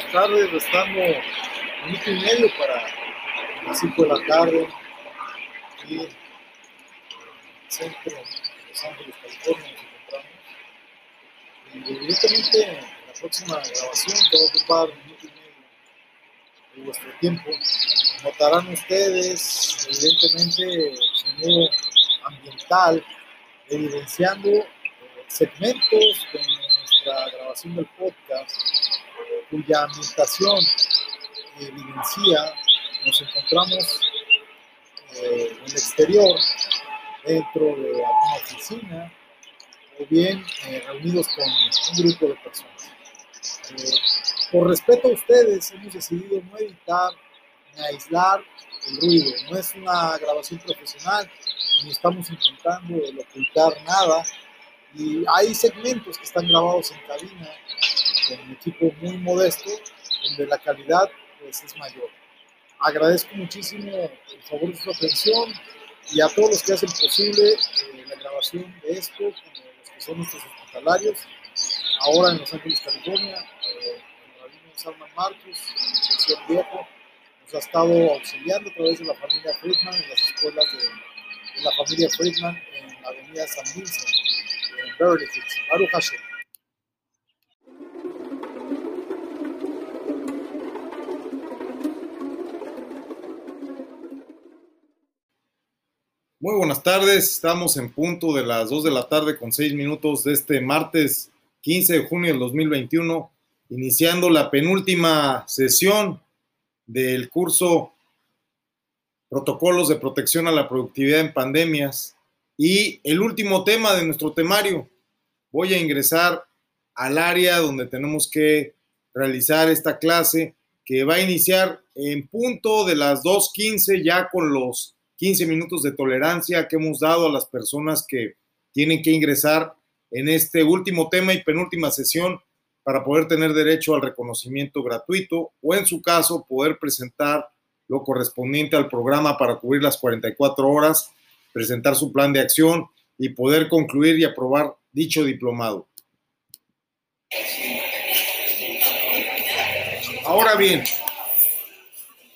buenas tardes, restando minuto y medio para las 5 de la tarde en el centro de Los Ángeles, California, nos encontramos. Y evidentemente la próxima grabación que va a ocupar un minuto y medio de vuestro tiempo, notarán ustedes evidentemente el sonido ambiental evidenciando eh, segmentos de nuestra grabación del podcast cuya ambientación evidencia nos encontramos eh, en el exterior, dentro de alguna oficina, o bien eh, reunidos con un grupo de personas. Eh, por respeto a ustedes, hemos decidido no editar ni aislar el ruido. No es una grabación profesional, ni estamos intentando ocultar nada. Y hay segmentos que están grabados en cabina con un equipo muy modesto, donde la calidad pues, es mayor. Agradezco muchísimo el favor de su atención y a todos los que hacen posible eh, la grabación de esto, como los que son nuestros hospitalarios, ahora en Los Ángeles, California, eh, el Salman Marcos, en Viejo, nos ha estado auxiliando a través de la familia Friedman en las escuelas de, de la familia Friedman en la avenida San Vincent, en Beverly Hills, Baruch Hashem. Muy buenas tardes, estamos en punto de las 2 de la tarde con 6 minutos de este martes 15 de junio del 2021, iniciando la penúltima sesión del curso Protocolos de Protección a la Productividad en Pandemias y el último tema de nuestro temario. Voy a ingresar al área donde tenemos que realizar esta clase que va a iniciar en punto de las 2.15 ya con los 15 minutos de tolerancia que hemos dado a las personas que tienen que ingresar en este último tema y penúltima sesión para poder tener derecho al reconocimiento gratuito o en su caso poder presentar lo correspondiente al programa para cubrir las 44 horas, presentar su plan de acción y poder concluir y aprobar dicho diplomado. Ahora bien,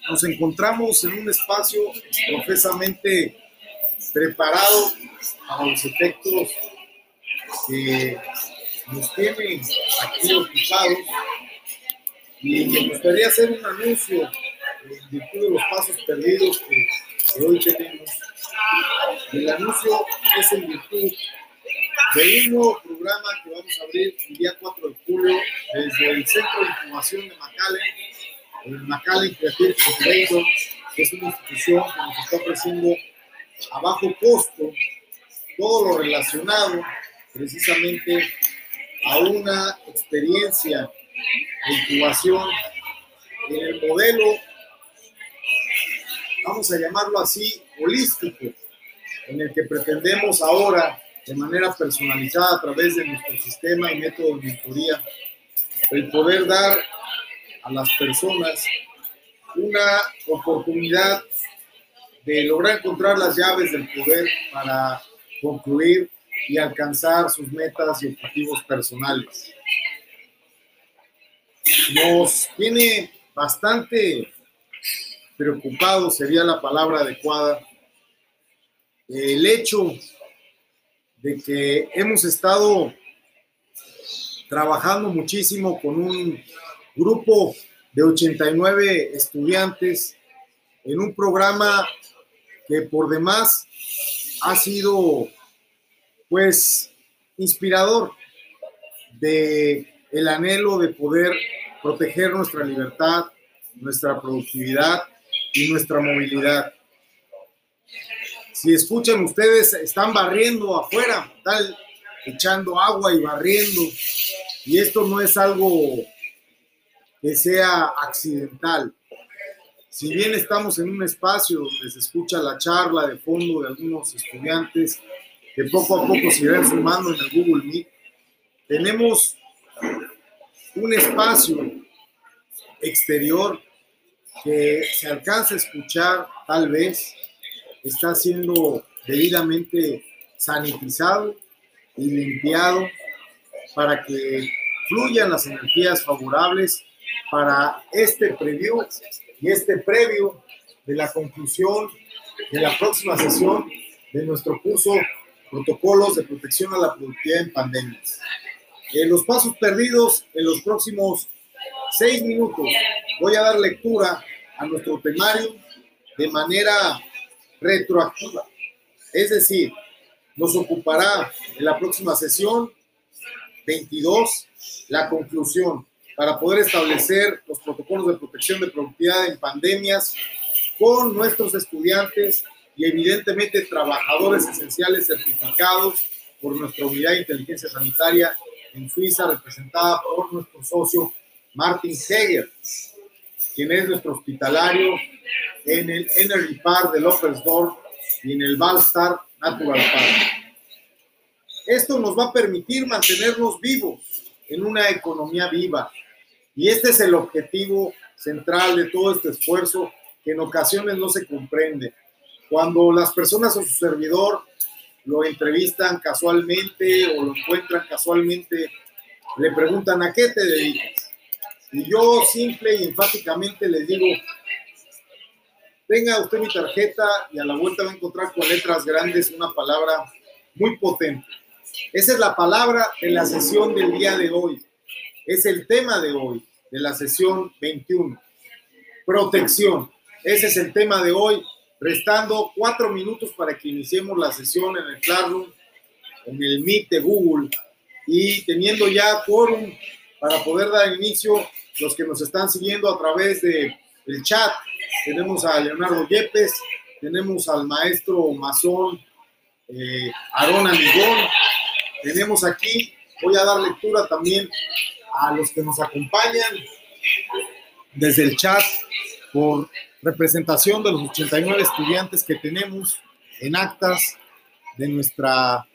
nos encontramos en un espacio profesamente preparado para los efectos que nos tienen aquí ocupados y me gustaría hacer un anuncio en virtud de los pasos perdidos que, hoy tenemos. El anuncio es en virtud de un nuevo programa que vamos a abrir el día 4 de julio desde el Centro de Información de McAllen el McAllen Creative Corporation, es una institución que nos está ofreciendo a bajo costo todo lo relacionado precisamente a una experiencia de incubación en el modelo, vamos a llamarlo así, holístico, en el que pretendemos ahora, de manera personalizada a través de nuestro sistema y método de mentoría, el poder dar a las personas una oportunidad de lograr encontrar las llaves del poder para concluir y alcanzar sus metas y objetivos personales. Nos tiene bastante preocupado, sería la palabra adecuada, el hecho de que hemos estado trabajando muchísimo con un grupo de 89 estudiantes en un programa que por demás ha sido pues inspirador de el anhelo de poder proteger nuestra libertad, nuestra productividad y nuestra movilidad. Si escuchan ustedes, están barriendo afuera, están echando agua y barriendo. Y esto no es algo que sea accidental. Si bien estamos en un espacio donde se escucha la charla de fondo de algunos estudiantes que poco a poco se irán sumando en el Google Meet, tenemos un espacio exterior que se alcanza a escuchar tal vez, está siendo debidamente sanitizado y limpiado para que fluyan las energías favorables para este preview y este previo de la conclusión de la próxima sesión de nuestro curso Protocolos de Protección a la Productividad en Pandemias. En los pasos perdidos, en los próximos seis minutos, voy a dar lectura a nuestro temario de manera retroactiva. Es decir, nos ocupará en la próxima sesión 22 la conclusión para poder establecer los protocolos de protección de productividad en pandemias con nuestros estudiantes y evidentemente trabajadores esenciales certificados por nuestra unidad de inteligencia sanitaria en Suiza, representada por nuestro socio Martin Heger, quien es nuestro hospitalario en el Energy Park de López-Dor y en el Valstar Natural Park. Esto nos va a permitir mantenernos vivos en una economía viva. Y este es el objetivo central de todo este esfuerzo que en ocasiones no se comprende. Cuando las personas o su servidor lo entrevistan casualmente o lo encuentran casualmente, le preguntan a qué te dedicas. Y yo simple y enfáticamente les digo, tenga usted mi tarjeta y a la vuelta va a encontrar con letras grandes una palabra muy potente. Esa es la palabra de la sesión del día de hoy. Es el tema de hoy, de la sesión 21. Protección. Ese es el tema de hoy restando cuatro minutos para que iniciemos la sesión en el Classroom, en el Meet de Google y teniendo ya quórum para poder dar inicio, los que nos están siguiendo a través de chat, tenemos a Leonardo Yepes, tenemos al maestro masón eh, Aarón Amigón, tenemos aquí, voy a dar lectura también a los que nos acompañan desde el chat por representación de los 89 estudiantes que tenemos en actas de nuestra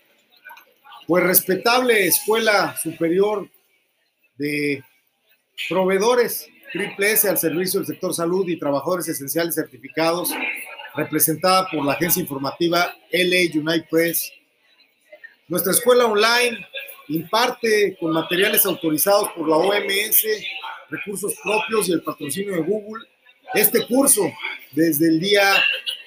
pues respetable escuela superior de proveedores triple S al servicio del sector salud y trabajadores esenciales certificados, representada por la agencia informativa LA United Press. Nuestra escuela online imparte con materiales autorizados por la OMS, recursos propios y el patrocinio de Google. Este curso desde el día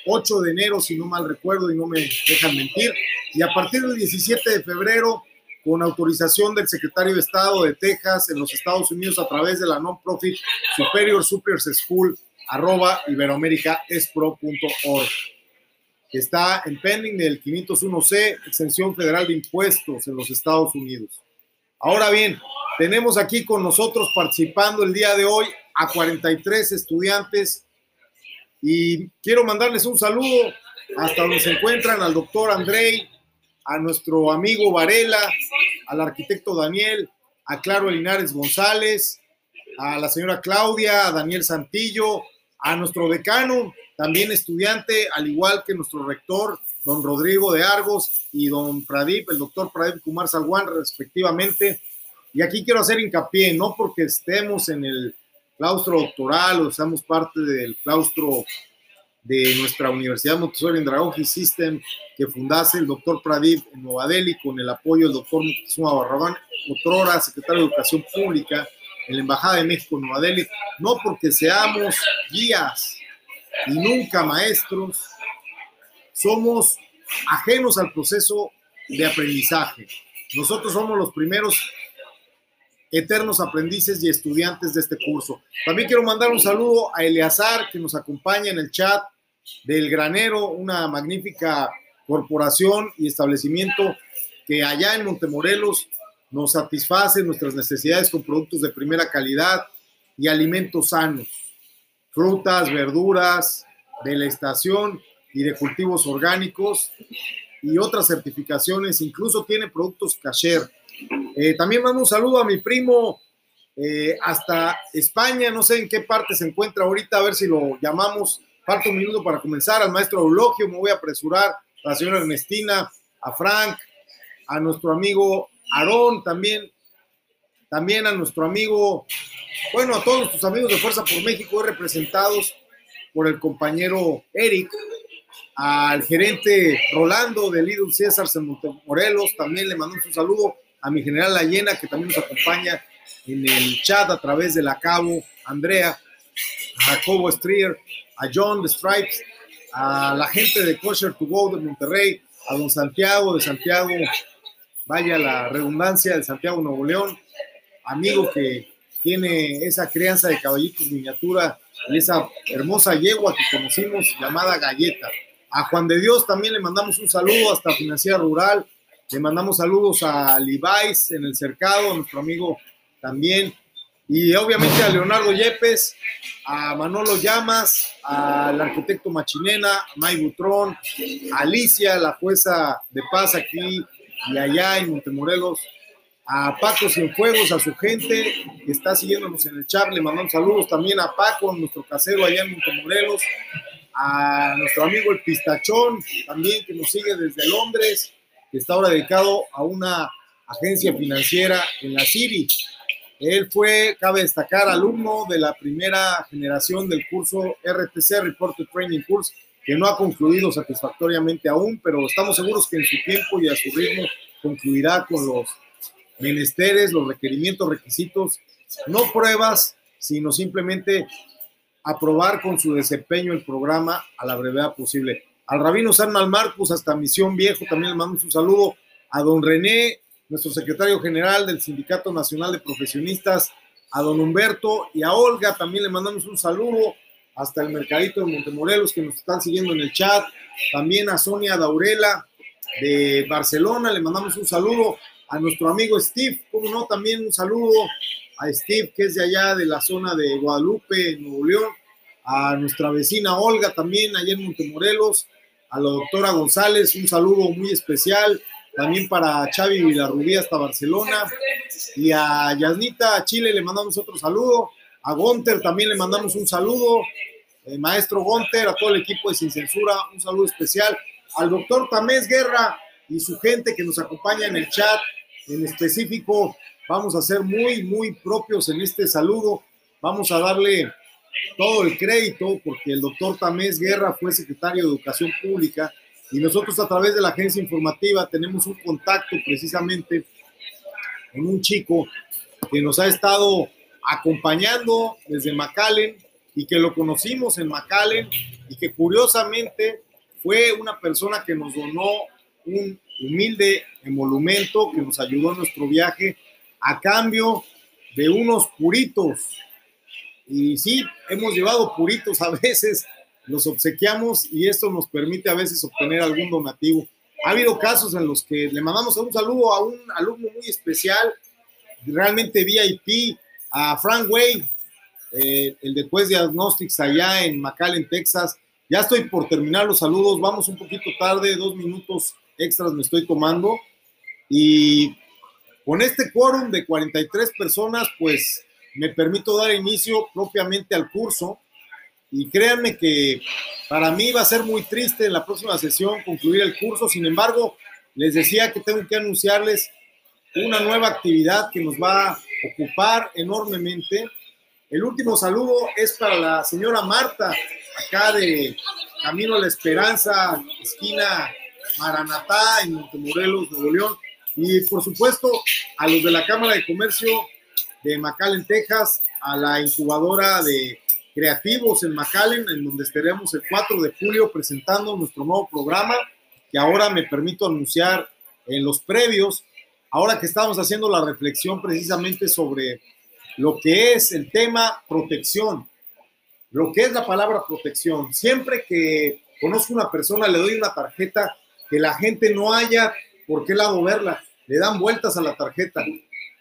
8 de enero, si no mal recuerdo y no me dejan mentir, y a partir del 17 de febrero, con autorización del secretario de Estado de Texas en los Estados Unidos a través de la non-profit Superior Superiors School, arroba iberoamericaespro.org, que está en pending del 501C, exención federal de impuestos en los Estados Unidos. Ahora bien, tenemos aquí con nosotros participando el día de hoy a 43 estudiantes y quiero mandarles un saludo hasta donde se encuentran al doctor Andrei, a nuestro amigo Varela, al arquitecto Daniel, a Claro Linares González, a la señora Claudia, a Daniel Santillo, a nuestro decano, también estudiante, al igual que nuestro rector, don Rodrigo de Argos y don Pradip, el doctor Pradip Kumar Salwan, respectivamente. Y aquí quiero hacer hincapié, no porque estemos en el claustro doctoral o seamos parte del claustro de nuestra Universidad Montessori en Dragon System que fundase el doctor Pradip en Nueva Delhi con el apoyo del doctor Moctezuma Barrabán, otrora secretario de Educación Pública en la Embajada de México en Nueva Delhi, no porque seamos guías y nunca maestros, somos ajenos al proceso de aprendizaje. Nosotros somos los primeros eternos aprendices y estudiantes de este curso. También quiero mandar un saludo a Eleazar, que nos acompaña en el chat del Granero, una magnífica corporación y establecimiento que allá en Montemorelos nos satisface nuestras necesidades con productos de primera calidad y alimentos sanos, frutas, verduras de la estación y de cultivos orgánicos y otras certificaciones, incluso tiene productos kasher eh, también mando un saludo a mi primo eh, hasta España, no sé en qué parte se encuentra ahorita, a ver si lo llamamos. Falta un minuto para comenzar. Al maestro Eulogio, me voy a apresurar, a la señora Ernestina, a Frank, a nuestro amigo Aarón también, también a nuestro amigo, bueno, a todos nuestros amigos de Fuerza por México, representados por el compañero Eric, al gerente Rolando de Lidl César en Morelos, también le mando un saludo a mi general Layena, que también nos acompaña en el chat a través de la Cabo, Andrea, a Jacobo Strier, a John de Stripes, a la gente de Kosher to Go de Monterrey, a don Santiago de Santiago, vaya la redundancia de Santiago Nuevo León, amigo que tiene esa crianza de caballitos miniatura y esa hermosa yegua que conocimos llamada Galleta. A Juan de Dios también le mandamos un saludo hasta Financiera Rural, le mandamos saludos a Levi's en el cercado, nuestro amigo también, y obviamente a Leonardo Yepes, a Manolo Llamas, al arquitecto Machinena, a May Butrón, a Alicia, la jueza de paz aquí y allá en Montemorelos, a Paco Cienfuegos, a su gente que está siguiéndonos en el chat, le mandamos saludos también a Paco, nuestro casero allá en Montemorelos, a nuestro amigo el Pistachón, también que nos sigue desde Londres, que está ahora dedicado a una agencia financiera en la City. Él fue, cabe destacar, alumno de la primera generación del curso RTC, Reported Training Course, que no ha concluido satisfactoriamente aún, pero estamos seguros que en su tiempo y a su ritmo concluirá con los menesteres, los requerimientos, requisitos, no pruebas, sino simplemente aprobar con su desempeño el programa a la brevedad posible. Al rabino San Marcus, hasta Misión Viejo, también le mandamos un saludo. A don René, nuestro secretario general del Sindicato Nacional de Profesionistas, a don Humberto y a Olga, también le mandamos un saludo. Hasta el Mercadito de Montemorelos, que nos están siguiendo en el chat. También a Sonia Daurela de Barcelona, le mandamos un saludo. A nuestro amigo Steve, como no, también un saludo a Steve, que es de allá de la zona de Guadalupe, Nuevo León, a nuestra vecina Olga también, allá en Montemorelos, a la doctora González, un saludo muy especial, también para Xavi Villarrubí hasta Barcelona, y a Yasnita Chile le mandamos otro saludo, a Gonter también le mandamos un saludo, maestro Gonter, a todo el equipo de Sin Censura, un saludo especial, al doctor Tamés Guerra y su gente que nos acompaña en el chat, en específico vamos a ser muy, muy propios en este saludo. Vamos a darle todo el crédito porque el doctor Tamés Guerra fue secretario de Educación Pública y nosotros a través de la agencia informativa tenemos un contacto precisamente con un chico que nos ha estado acompañando desde McAllen y que lo conocimos en McAllen y que curiosamente fue una persona que nos donó un humilde emolumento que nos ayudó en nuestro viaje a cambio de unos puritos. Y sí, hemos llevado puritos a veces, los obsequiamos y esto nos permite a veces obtener algún donativo. Ha habido casos en los que le mandamos un saludo a un alumno muy especial, realmente VIP, a Frank Way, eh, el de Quest Diagnostics allá en McAllen, Texas. Ya estoy por terminar los saludos, vamos un poquito tarde, dos minutos extras me estoy tomando. Y con este quórum de 43 personas, pues me permito dar inicio propiamente al curso. Y créanme que para mí va a ser muy triste en la próxima sesión concluir el curso. Sin embargo, les decía que tengo que anunciarles una nueva actividad que nos va ocupar enormemente. El último saludo es para la señora Marta, acá de Camino a la Esperanza, esquina Maranatá, en Montemorelos, Nuevo León. Y por supuesto, a los de la Cámara de Comercio de McAllen, Texas, a la incubadora de creativos en McAllen, en donde estaremos el 4 de julio presentando nuestro nuevo programa, que ahora me permito anunciar en los previos, ahora que estamos haciendo la reflexión precisamente sobre lo que es el tema protección, lo que es la palabra protección. Siempre que conozco una persona, le doy una tarjeta que la gente no haya por qué lado verla. Le dan vueltas a la tarjeta,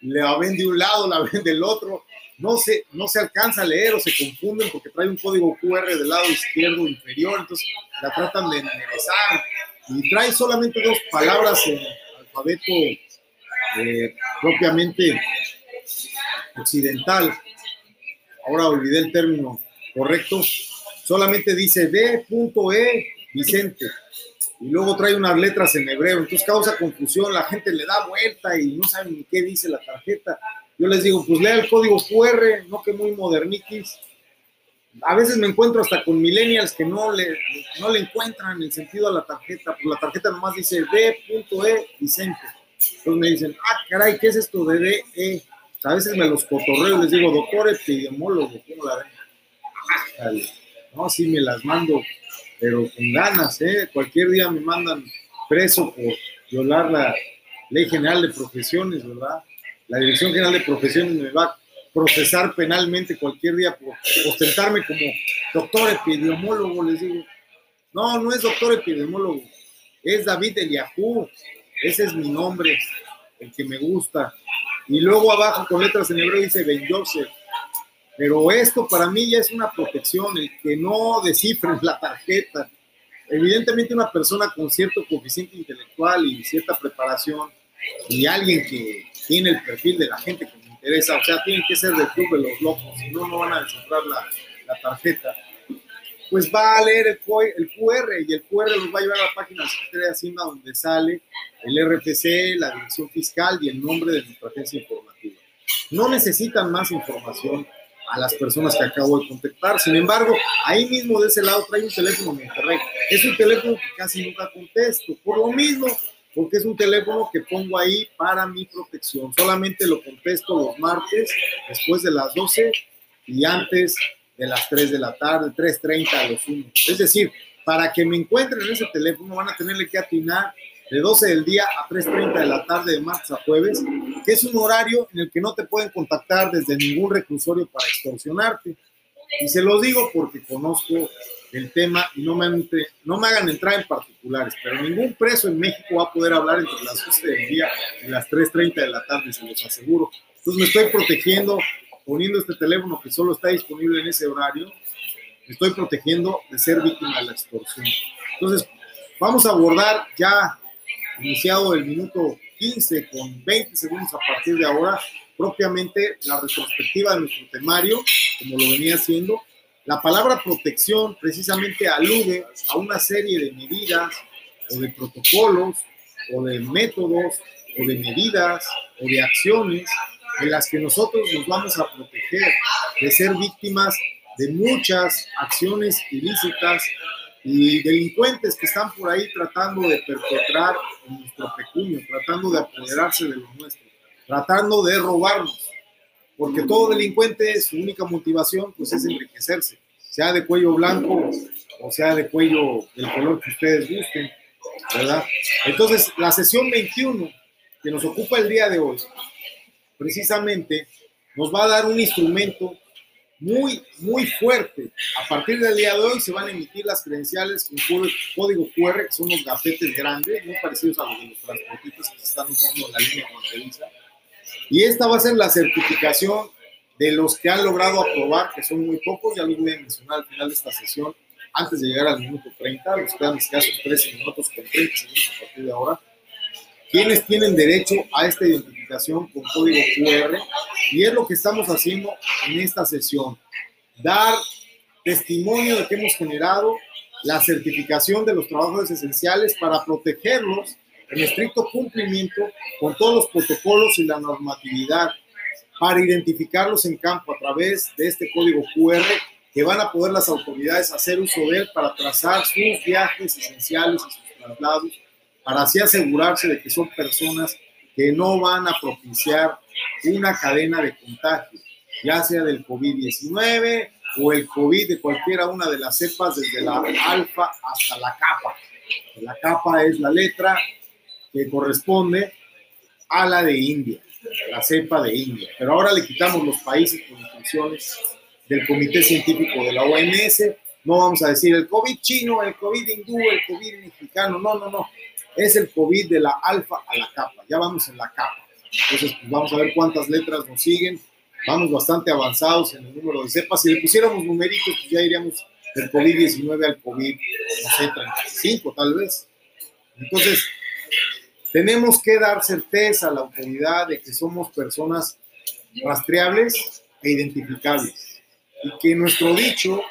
la ven de un lado, la ven del otro. No se, no se alcanza a leer o se confunden porque trae un código QR del lado izquierdo inferior, entonces la tratan de enderezar. Y trae solamente dos palabras en alfabeto eh, propiamente occidental. Ahora olvidé el término correcto. Solamente dice D.E. Vicente y luego trae unas letras en hebreo, entonces causa confusión, la gente le da vuelta y no sabe ni qué dice la tarjeta. Yo les digo, pues lea el código QR, no que muy modernitis. A veces me encuentro hasta con millennials que no le, no le encuentran el sentido a la tarjeta, pues la tarjeta nomás dice D.E. Vicente. Entonces me dicen, ah, caray, ¿qué es esto de DE? a veces me los cotorreo y les digo, doctor epidemiólogo, ¿cómo la ven? No, sí me las mando, pero con ganas, ¿eh? Cualquier día me mandan preso por violar la ley general de profesiones, ¿verdad? La Dirección General de Profesiones me va a procesar penalmente cualquier día por ostentarme como doctor epidemiólogo, les digo. No, no es doctor epidemiólogo, es David Eliahu, ese es mi nombre, el que me gusta. Y luego abajo con letras en hebreo dice Ben Joseph. Pero esto para mí ya es una protección, el que no descifren la tarjeta. Evidentemente una persona con cierto coeficiente intelectual y cierta preparación y alguien que tiene el perfil de la gente que me interesa, o sea, tiene que ser del club de los locos, si no, no van a descifrar la, la tarjeta pues va a leer el, QR y el QR los va a llevar a la página de de Hacienda donde sale el RFC, la dirección fiscal y el nombre de nuestra agencia informativa. No necesitan más información a las personas que acabo de contactar. Sin embargo, ahí mismo de ese lado trae un teléfono Monterrey. Es un teléfono que casi nunca contesto. Por lo mismo, porque es un teléfono que pongo ahí para mi protección. Solamente lo contesto los martes después de las 12 y antes de las 3 de la tarde, 3.30 a los 1. Es decir, para que me encuentren en ese teléfono van a tenerle que atinar de 12 del día a 3.30 de la tarde de martes a jueves, que es un horario en el que no te pueden contactar desde ningún reclusorio para extorsionarte. Y se lo digo porque conozco el tema y no me, no me hagan entrar en particulares, pero ningún preso en México va a poder hablar entre las 12 del día y las 3.30 de la tarde, se los aseguro. Entonces me estoy protegiendo poniendo este teléfono que solo está disponible en ese horario, estoy protegiendo de ser víctima de la extorsión. Entonces, vamos a abordar ya iniciado el minuto 15 con 20 segundos a partir de ahora, propiamente la retrospectiva de nuestro temario, como lo venía haciendo. La palabra protección precisamente alude a una serie de medidas o de protocolos o de métodos o de medidas o de acciones en las que nosotros nos vamos a proteger de ser víctimas de muchas acciones ilícitas y delincuentes que están por ahí tratando de perpetrar nuestro pecunio, tratando de apoderarse de lo nuestro, tratando de robarnos, porque todo delincuente su única motivación pues es enriquecerse, sea de cuello blanco o sea de cuello del color que ustedes gusten, ¿verdad? Entonces, la sesión 21 que nos ocupa el día de hoy precisamente nos va a dar un instrumento muy, muy fuerte. A partir del día de hoy se van a emitir las credenciales con código QR, que son unos gafetes grandes, muy parecidos a los de los transportistas que se están usando en la línea fronteriza. Y esta va a ser la certificación de los que han logrado aprobar, que son muy pocos, ya lo voy a mencionar al final de esta sesión, antes de llegar al minuto 30, los quedan escasos 13 minutos con 30 segundos a partir de ahora quienes tienen derecho a esta identificación con código QR y es lo que estamos haciendo en esta sesión. Dar testimonio de que hemos generado la certificación de los trabajos esenciales para protegerlos en estricto cumplimiento con todos los protocolos y la normatividad para identificarlos en campo a través de este código QR que van a poder las autoridades hacer uso de él para trazar sus viajes esenciales y sus traslados para así asegurarse de que son personas que no van a propiciar una cadena de contagio, ya sea del COVID-19 o el COVID de cualquiera una de las cepas, desde la alfa hasta la capa. La capa es la letra que corresponde a la de India, la cepa de India. Pero ahora le quitamos los países con instrucciones del Comité Científico de la OMS. No vamos a decir el COVID chino, el COVID hindú, el COVID mexicano. No, no, no es el COVID de la alfa a la capa. Ya vamos en la capa. Entonces, pues vamos a ver cuántas letras nos siguen. Vamos bastante avanzados en el número de cepas. Si le pusiéramos numeritos, pues ya iríamos del COVID-19 al COVID, no sé, 35 tal vez. Entonces, tenemos que dar certeza a la autoridad de que somos personas rastreables e identificables y que nuestro dicho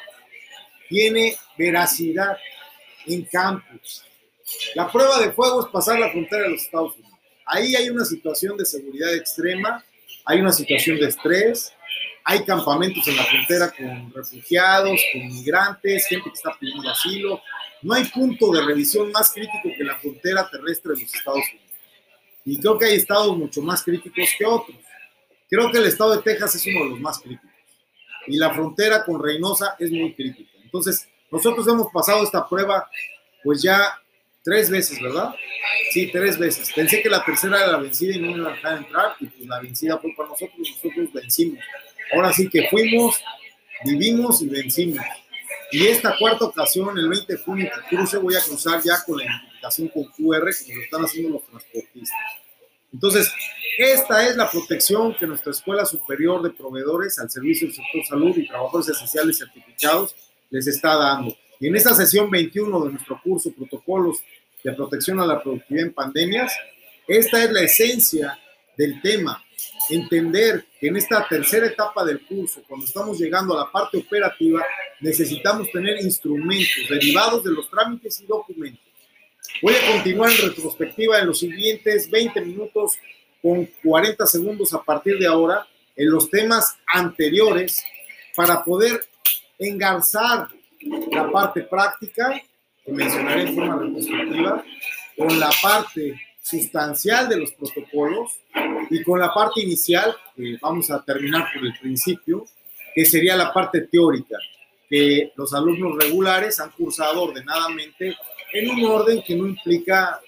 tiene veracidad en campos, la prueba de fuego es pasar la frontera de los Estados Unidos. Ahí hay una situación de seguridad extrema, hay una situación de estrés, hay campamentos en la frontera con refugiados, con migrantes, gente que está pidiendo asilo. No hay punto de revisión más crítico que la frontera terrestre de los Estados Unidos. Y creo que hay estados mucho más críticos que otros. Creo que el estado de Texas es uno de los más críticos y la frontera con Reynosa es muy crítica. Entonces, nosotros hemos pasado esta prueba pues ya tres veces, ¿verdad? Sí, tres veces. Pensé que la tercera era la vencida y no me iba a dejar entrar y pues la vencida fue para nosotros, nosotros vencimos. Ahora sí que fuimos, vivimos y vencimos. Y esta cuarta ocasión, el 20 de junio que cruce, voy a cruzar ya con la identificación con QR, como lo están haciendo los transportistas. Entonces, esta es la protección que nuestra Escuela Superior de Proveedores al Servicio del Sector Salud y Trabajadores Esenciales Certificados les está dando. Y en esta sesión 21 de nuestro curso Protocolos de Protección a la Productividad en Pandemias, esta es la esencia del tema. Entender que en esta tercera etapa del curso, cuando estamos llegando a la parte operativa, necesitamos tener instrumentos derivados de los trámites y documentos. Voy a continuar en retrospectiva en los siguientes 20 minutos con 40 segundos a partir de ahora en los temas anteriores para poder engarzar la parte práctica, que mencionaré en forma retrospectiva, con la parte sustancial de los protocolos y con la parte inicial, que vamos a terminar por el principio, que sería la parte teórica, que los alumnos regulares han cursado ordenadamente en un orden que no implica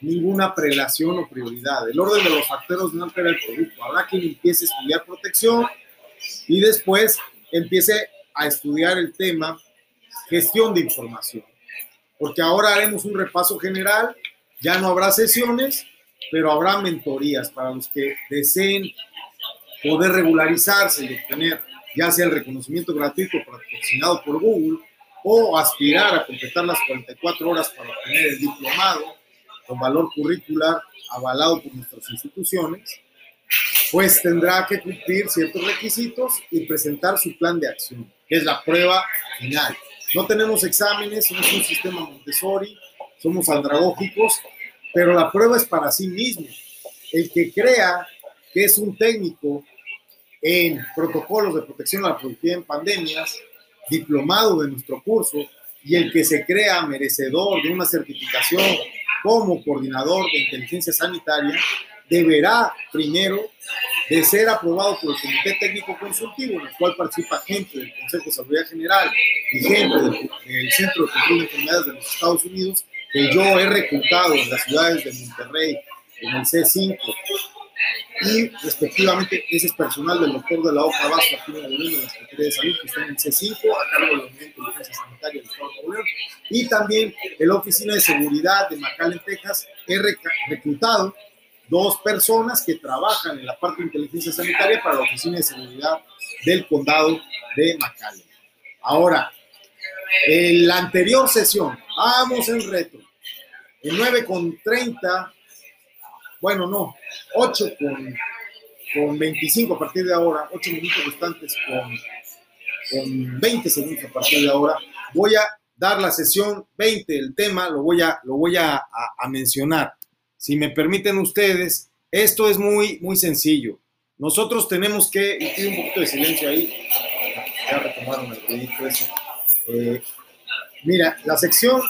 ninguna prelación o prioridad. El orden de los factores no altera el producto. Habrá quien empiece a estudiar protección y después empiece a estudiar el tema gestión de información. Porque ahora haremos un repaso general, ya no habrá sesiones, pero habrá mentorías para los que deseen poder regularizarse y obtener ya sea el reconocimiento gratuito patrocinado por Google o aspirar a completar las 44 horas para obtener el diplomado con valor curricular avalado por nuestras instituciones, pues tendrá que cumplir ciertos requisitos y presentar su plan de acción, que es la prueba final. No tenemos exámenes, somos un sistema Montessori, somos andragógicos, pero la prueba es para sí mismo. El que crea que es un técnico en protocolos de protección a la productividad en pandemias, diplomado de nuestro curso, y el que se crea merecedor de una certificación como coordinador de inteligencia sanitaria, deberá primero de ser aprobado por el Comité Técnico Consultivo, en el cual participa gente del Consejo de Seguridad General y gente del, Centro de Control de Enfermedades de los Estados Unidos, que yo he reclutado en las ciudades de Monterrey, en el C5, y respectivamente ese es personal del doctor de la OCA Vasco, aquí en la de la Secretaría de Salud, que está en el C5, a cargo de la Unidad de Inteligencia Sanitaria del Estado de Nuevo y también en la Oficina de Seguridad de McAllen, Texas, he reclutado dos personas que trabajan en la parte de inteligencia sanitaria para la Oficina de Seguridad del Condado de McAllen. Ahora, en la anterior sesión, vamos en retro, en 9 con 30, bueno, no, 8 con, con 25 a partir de ahora, 8 minutos restantes con, con 20 segundos a partir de ahora, voy a dar la sesión 20, el tema lo voy a, lo voy a, mencionar. Si me permiten ustedes, esto es muy, muy sencillo. Nosotros tenemos que, y pido un poquito de silencio ahí, ya retomaron el proyecto eso. Eh, mira, la sección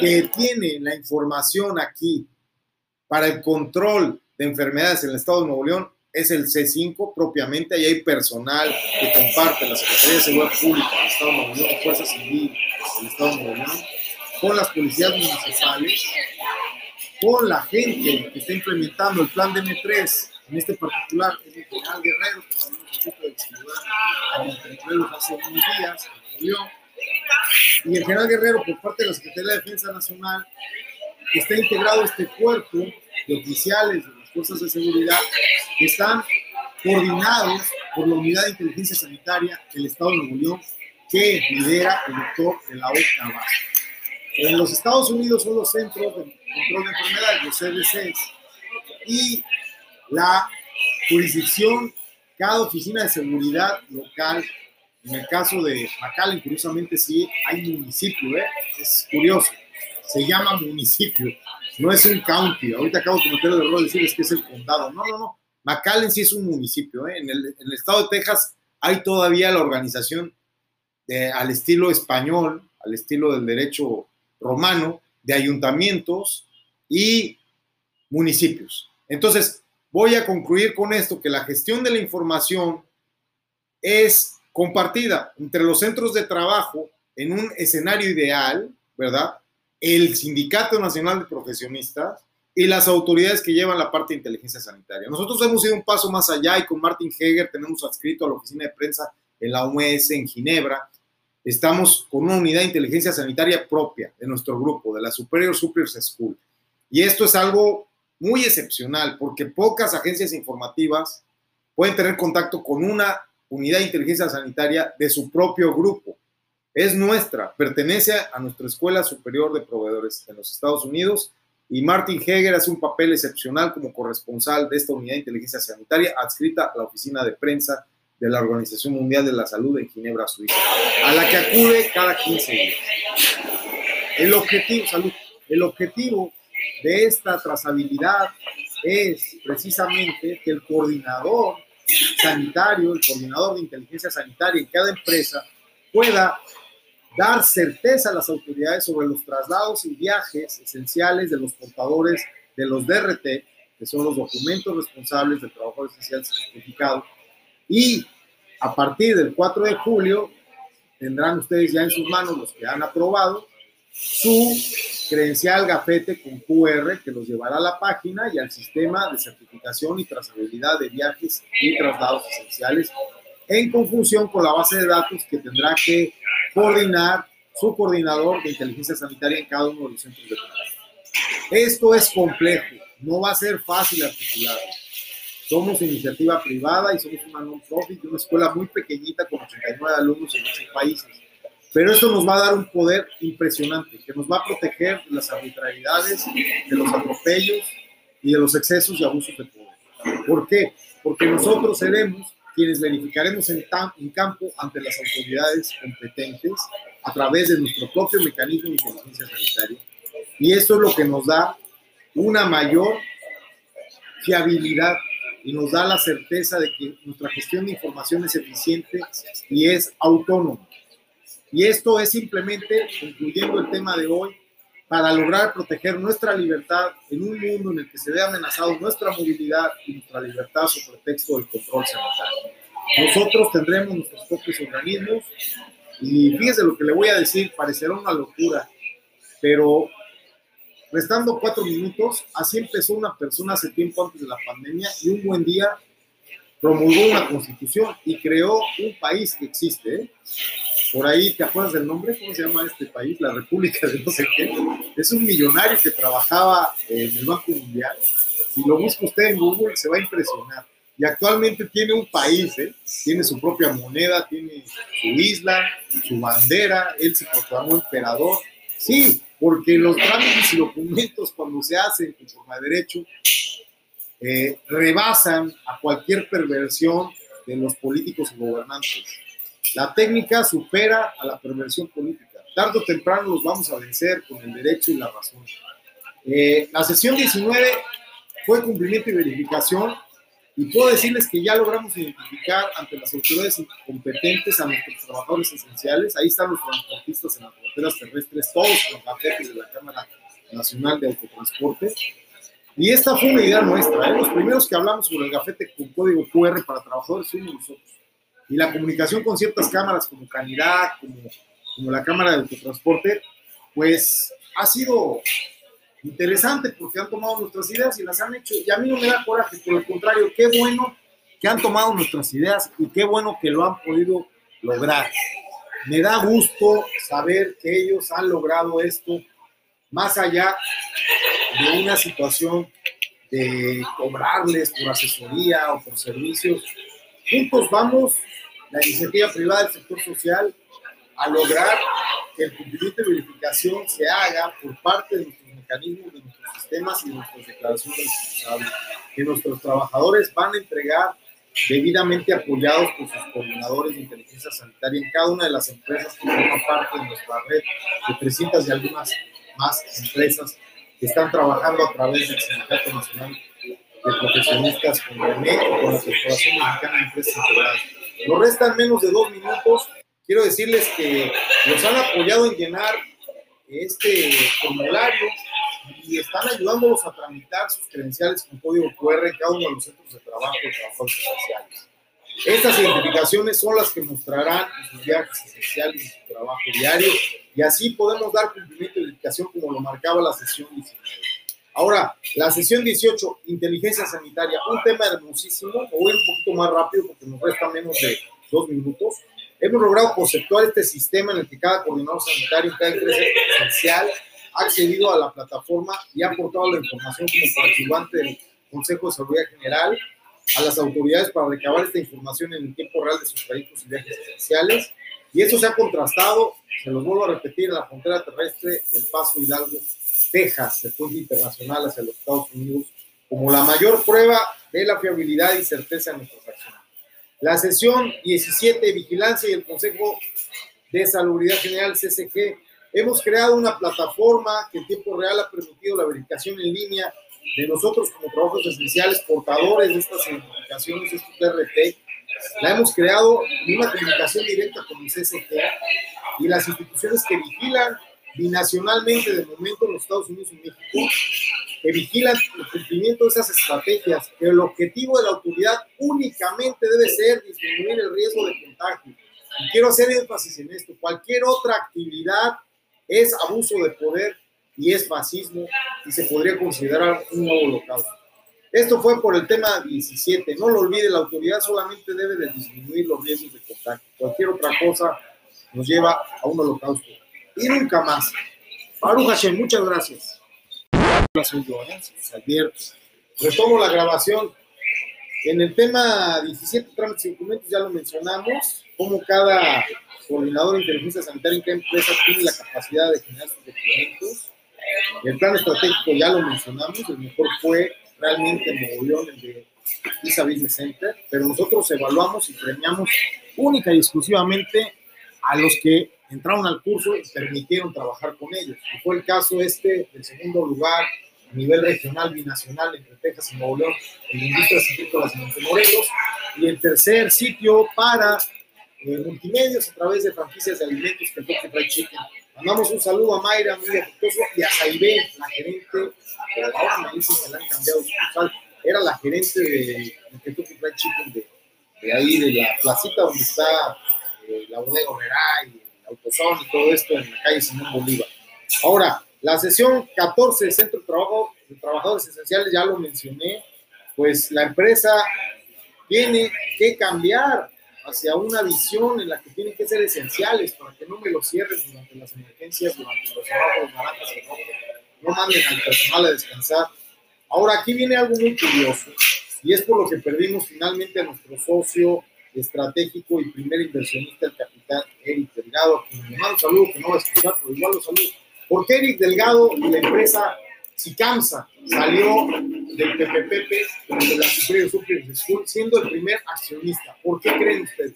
que tiene la información aquí para el control de enfermedades en el estado de Nuevo León es el C5 propiamente, ahí hay personal que comparte la Secretaría de Seguridad Pública del Estado de Nuevo León, Fuerza Civil del Estado de Nuevo León, con las policías municipales, con la gente que está implementando el plan de M3, en este particular es el general Guerrero, que tenemos el gusto de saludar a hace unos días, y el general Guerrero, por parte de la Secretaría de Defensa Nacional, está integrado este cuerpo de oficiales de las fuerzas de seguridad que están coordinados por la Unidad de Inteligencia Sanitaria del Estado de Nuevo León, que lidera el doctor la OCA En los Estados Unidos son los Centros de Control de Enfermedades, los CDCs, y la jurisdicción, cada oficina de seguridad local, en el caso de McAllen, curiosamente sí hay municipio, ¿eh? es curioso, se llama municipio, no es un county. Ahorita acabo de cometer el error de decirles que es el condado. No, no, no. McAllen sí es un municipio. ¿eh? En, el, estado de Texas hay todavía la organización al estilo español, al estilo del derecho romano, de ayuntamientos y municipios. Entonces, voy a concluir con esto, que la gestión de la información es compartida entre los centros de trabajo en un escenario ideal, ¿verdad? El Sindicato Nacional de Profesionistas y las autoridades que llevan la parte de inteligencia sanitaria. Nosotros hemos ido un paso más allá y con Martin Heger tenemos adscrito a la oficina de prensa en la OMS en Ginebra. Estamos con una unidad de inteligencia sanitaria propia de nuestro grupo, de la Superior Superiors School. Y esto es algo muy excepcional porque pocas agencias informativas pueden tener contacto con una unidad de inteligencia sanitaria de su propio grupo. Es nuestra, pertenece a nuestra Escuela Superior de Proveedores en los Estados Unidos y Martin Heger hace un papel excepcional como corresponsal de esta unidad de inteligencia sanitaria adscrita a la oficina de prensa de la Organización Mundial de la Salud en Ginebra, Suiza, a la que acude cada 15 días. El objetivo, salud, el objetivo de esta trazabilidad es precisamente que el coordinador sanitario, el coordinador de inteligencia sanitaria en cada empresa pueda dar certeza a las autoridades sobre los traslados y viajes esenciales de los portadores de los DRT, que son los documentos responsables del trabajo esencial certificado, y a partir del 4 de julio tendrán ustedes ya en sus manos los que han aprobado su credencial gafete con QR que los llevará a la página y al sistema de certificación y trazabilidad de viajes y traslados esenciales en conjunción con la base de datos que tendrá que coordinar su coordinador de inteligencia sanitaria en cada uno de los centros de trabajo. Esto es complejo, no va a ser fácil articularlo. Somos iniciativa privada y somos una non-profit una escuela muy pequeñita con 89 alumnos en muchos países pero esto nos va a dar un poder impresionante, que nos va a proteger de las arbitrariedades, de los atropellos y de los excesos y abusos de poder. ¿Por qué? Porque nosotros seremos quienes verificaremos en, en campo ante las autoridades competentes a través de nuestro propio mecanismo de inteligencia sanitaria. Y esto es lo que nos da una mayor fiabilidad y nos da la certeza de que nuestra gestión de información es eficiente y es autónoma. Y esto es simplemente, concluyendo el tema de hoy, para lograr proteger nuestra libertad en un mundo en el que se ve amenazado nuestra movilidad y nuestra libertad sobre pretexto del control sanitario. Nosotros tendremos nuestros propios organismos y fíjese lo que le voy a decir, parecerá una locura, pero restando cuatro minutos, así empezó una persona hace tiempo antes de la pandemia y un buen día promulgó una constitución y creó un país que existe. ¿eh? Por ahí, ¿te acuerdas del nombre? ¿Cómo se llama este país? La República de no sé qué. Es un millonario que trabajaba en el Banco Mundial. Si lo busca usted en Google, se va a impresionar. Y actualmente tiene un país, ¿eh? tiene su propia moneda, tiene su isla, su bandera, él se proclamó emperador. Sí, porque los trámites y documentos cuando se hacen con forma de derecho eh, rebasan a cualquier perversión de los políticos y gobernantes. La técnica supera a la perversión política. Tarde o temprano los vamos a vencer con el derecho y la razón. Eh, la sesión 19 fue cumplimiento y verificación y puedo decirles que ya logramos identificar ante las autoridades competentes a nuestros trabajadores esenciales. Ahí están los transportistas en las fronteras terrestres, todos los paquetes de la Cámara Nacional de Autotransporte. Y esta fue una idea nuestra. ¿eh? Los primeros que hablamos sobre el gafete con código QR para trabajadores fuimos nosotros y la comunicación con ciertas cámaras como Canidad, como, como la Cámara de Autotransporte, pues ha sido interesante porque han tomado nuestras ideas y las han hecho. Y a mí no me da coraje, por el contrario, qué bueno que han tomado nuestras ideas y qué bueno que lo han podido lograr. Me da gusto saber que ellos han logrado esto más allá de una situación de cobrarles por asesoría o por servicios. Juntos vamos la iniciativa privada del sector social a lograr que el cumplimiento de verificación se haga por parte de mecanismos, de nuestros sistemas y de nuestras declaraciones responsables, que nuestros trabajadores van a entregar debidamente apoyados por sus coordinadores de inteligencia sanitaria en cada una de las empresas que forman parte de nuestra red de 300 y algunas más empresas que están trabajando a través del Sindicato Nacional de Profesionistas con la MEC y con la Corporación Mexicana de Empresas Integradas nos restan menos de dos minutos. Quiero decirles que nos han apoyado en llenar este formulario y están ayudándolos a tramitar sus credenciales con código QR en cada uno de los centros de trabajo de trabajadores esenciales. Estas identificaciones son las que mostrarán sus viajes esenciales y su trabajo diario y así podemos dar cumplimiento de identificación como lo marcaba la sesión 19. Ahora, la sesión 18, inteligencia sanitaria, un tema hermosísimo, voy un poquito más rápido porque nos resta menos de dos minutos. Hemos logrado conceptuar este sistema en el que cada coordinador sanitario cada empresa esencial ha accedido a la plataforma y ha aportado la información como participante del Consejo de Seguridad General a las autoridades para recabar esta información en el tiempo real de sus trayectos y viajes esenciales. Y eso se ha contrastado, se lo vuelvo a repetir, en la frontera terrestre del Paso Hidalgo, Texas, el puente internacional hacia los Estados Unidos, como la mayor prueba de la fiabilidad y certeza de nuestras acciones. La sesión 17, Vigilancia y el Consejo de Salubridad General, CCG, hemos creado una plataforma que en tiempo real ha permitido la verificación en línea de nosotros como trabajos esenciales, portadores de estas certificaciones, estos DRT, la hemos creado en una comunicación directa con el CCG y las instituciones que vigilan binacionalmente de momento en los Estados Unidos y México, que vigilan el cumplimiento de esas estrategias, que el objetivo de la autoridad únicamente debe ser disminuir el riesgo de contagio. Y quiero hacer énfasis en esto, cualquier otra actividad es abuso de poder y es fascismo y se podría considerar un nuevo holocausto. Esto fue por el tema 17. No lo olvide, la autoridad solamente debe de disminuir los riesgos de contagio. Cualquier otra cosa nos lleva a un holocausto. Y nunca más. Baruch Hashem, muchas gracias. Soy yo, ¿eh? Se advierte. Retomo la grabación. En el tema 17, trámites y documentos, ya lo mencionamos, como cada coordinador de inteligencia sanitaria en cada empresa tiene la capacidad de generar sus documentos el plan estratégico ya lo mencionamos, el mejor fue realmente en Nuevo el de Visa Business Center, pero nosotros evaluamos y premiamos única y exclusivamente a los que entraron al curso y permitieron trabajar con ellos. Y fue el caso este del segundo lugar a nivel regional binacional entre Texas y Nuevo León en la industria agrícolas de Montemorelos y el tercer sitio para eh, multimedios a través de franquicias de alimentos que Fried Chicken Mandamos un saludo a Mayra, muy afectuoso, y a Saibé, la gerente, que ahora me dicen que la han cambiado de era la gerente de Kentucky Fried Chicken de, de, ahí, de la placita donde está eh, la bodega Oberá y el autosón y todo esto en la calle Simón Bolívar. Ahora, la sesión 14 de Centro de Trabajo de Trabajadores Esenciales, ya lo mencioné, pues la empresa tiene que cambiar hacia una visión en la que tienen que ser esenciales para que no me lo cierren durante las emergencias, durante los trabajos naranjas, no, no manden al personal a descansar. Ahora, aquí viene algo muy curioso, y es por lo que perdimos finalmente a nuestro socio estratégico y primer inversionista, el capitán Eric Delgado, quien le mando un saludo, que no va a escuchar, pero igual lo saludo. Porque Eric Delgado y la empresa Sicamsa salió del PPPP, de la Superior Superior School, siendo el primer accionista. ¿Por qué creen ustedes?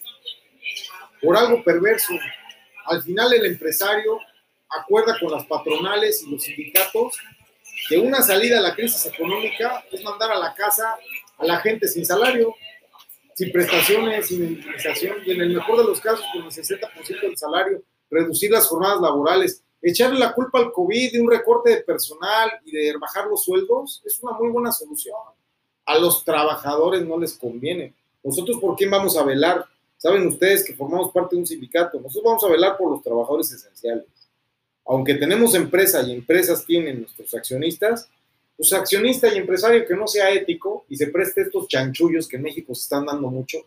Por algo perverso. Al final el empresario acuerda con las patronales y los sindicatos que una salida a la crisis económica es mandar a la casa a la gente sin salario, sin prestaciones, sin indemnización y en el mejor de los casos con el 60% del salario, reducir las jornadas laborales echarle la culpa al COVID de un recorte de personal y de bajar los sueldos es una muy buena solución. A los trabajadores no les conviene. Nosotros, ¿por quién vamos a velar? Saben ustedes que formamos parte de un sindicato. Nosotros vamos a velar por los trabajadores esenciales. Aunque tenemos empresa y empresas tienen nuestros accionistas, pues accionista y empresario que no sea ético y se preste estos chanchullos que en México se están dando mucho.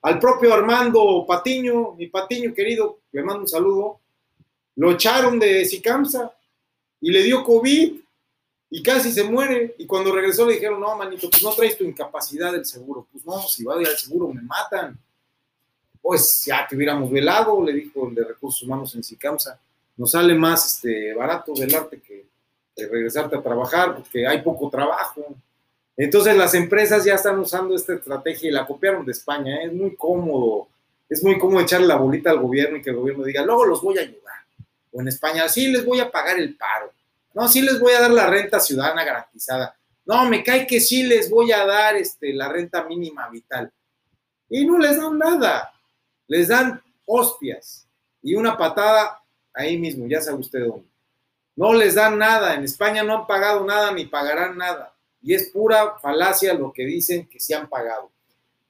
Al propio Armando Patiño, mi Patiño querido, le mando un saludo lo echaron de Sicamsa y le dio COVID y casi se muere. Y cuando regresó le dijeron, no, manito, pues no traes tu incapacidad del seguro. Pues no, si va al seguro me matan. Pues ya te hubiéramos velado, le dijo el de recursos humanos en Sicamsa. Nos sale más este, barato velarte que, regresarte a trabajar porque hay poco trabajo. Entonces las empresas ya están usando esta estrategia y la copiaron de España. ¿eh? Es muy cómodo, es muy cómodo echarle la bolita al gobierno y que el gobierno diga, luego los voy a ayudar o en España, sí les voy a pagar el paro, no, sí les voy a dar la renta ciudadana garantizada, no, me cae que sí les voy a dar este, la renta mínima vital. Y no les dan nada, les dan hostias y una patada ahí mismo, ya sabe usted dónde. No les dan nada. En España no han pagado nada ni pagarán nada. Y es pura falacia lo que dicen que sí han pagado.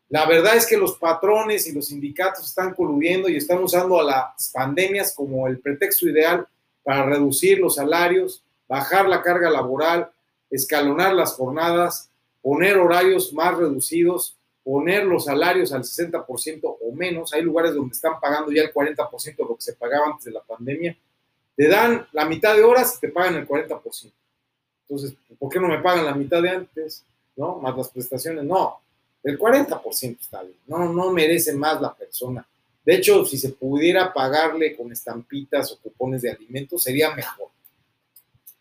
La verdad es que los patrones y los sindicatos están coludiendo y están usando a las pandemias como el pretexto ideal para reducir los salarios, bajar la carga laboral, escalonar las jornadas, poner horarios más reducidos, poner los salarios al 60% o menos. Hay lugares donde están pagando ya el 40% de lo que se pagaba antes de la pandemia. Te dan la mitad de horas y te pagan el 40%. Entonces, ¿por qué no me pagan la mitad de antes? ¿No? Más las prestaciones. No, el 40% está bien. No, no merece más la persona. De hecho, si se pudiera pagarle con estampitas o cupones de alimentos, sería mejor.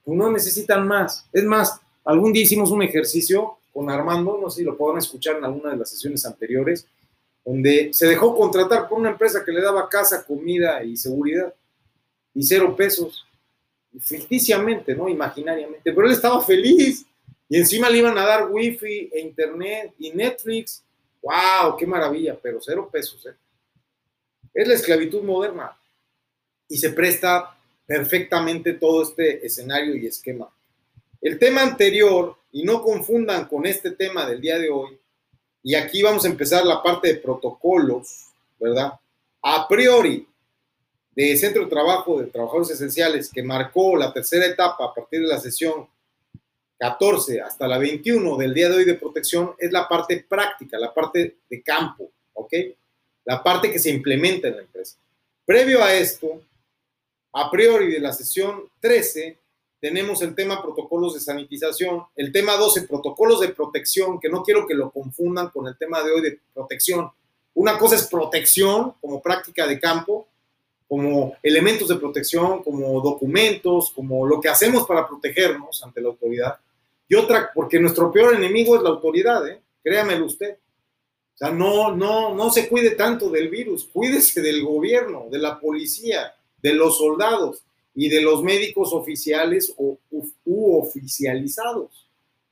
Pues no necesitan más. Es más, algún día hicimos un ejercicio con Armando, no sé si lo puedan escuchar en alguna de las sesiones anteriores, donde se dejó contratar por una empresa que le daba casa, comida y seguridad, y cero pesos, ficticiamente, ¿no? Imaginariamente, pero él estaba feliz y encima le iban a dar wifi e internet y Netflix. ¡Wow! ¡Qué maravilla! Pero cero pesos, ¿eh? Es la esclavitud moderna y se presta perfectamente todo este escenario y esquema. El tema anterior, y no confundan con este tema del día de hoy, y aquí vamos a empezar la parte de protocolos, ¿verdad? A priori, de Centro de Trabajo de Trabajadores Esenciales, que marcó la tercera etapa a partir de la sesión 14 hasta la 21 del día de hoy de protección es la parte práctica, la parte de campo, ¿ok? La parte que se implementa en la empresa. Previo a esto, a priori de la sesión 13, tenemos el tema protocolos de sanitización, el tema 12, protocolos de protección, que no quiero que lo confundan con el tema de hoy de protección. Una cosa es protección como práctica de campo, como elementos de protección, como documentos, como lo que hacemos para protegernos ante la autoridad. Otra, porque nuestro peor enemigo es la autoridad, ¿eh? créamelo usted. O sea, no, no, no se cuide tanto del virus, cuídese del gobierno, de la policía, de los soldados y de los médicos oficiales o, u, oficializados,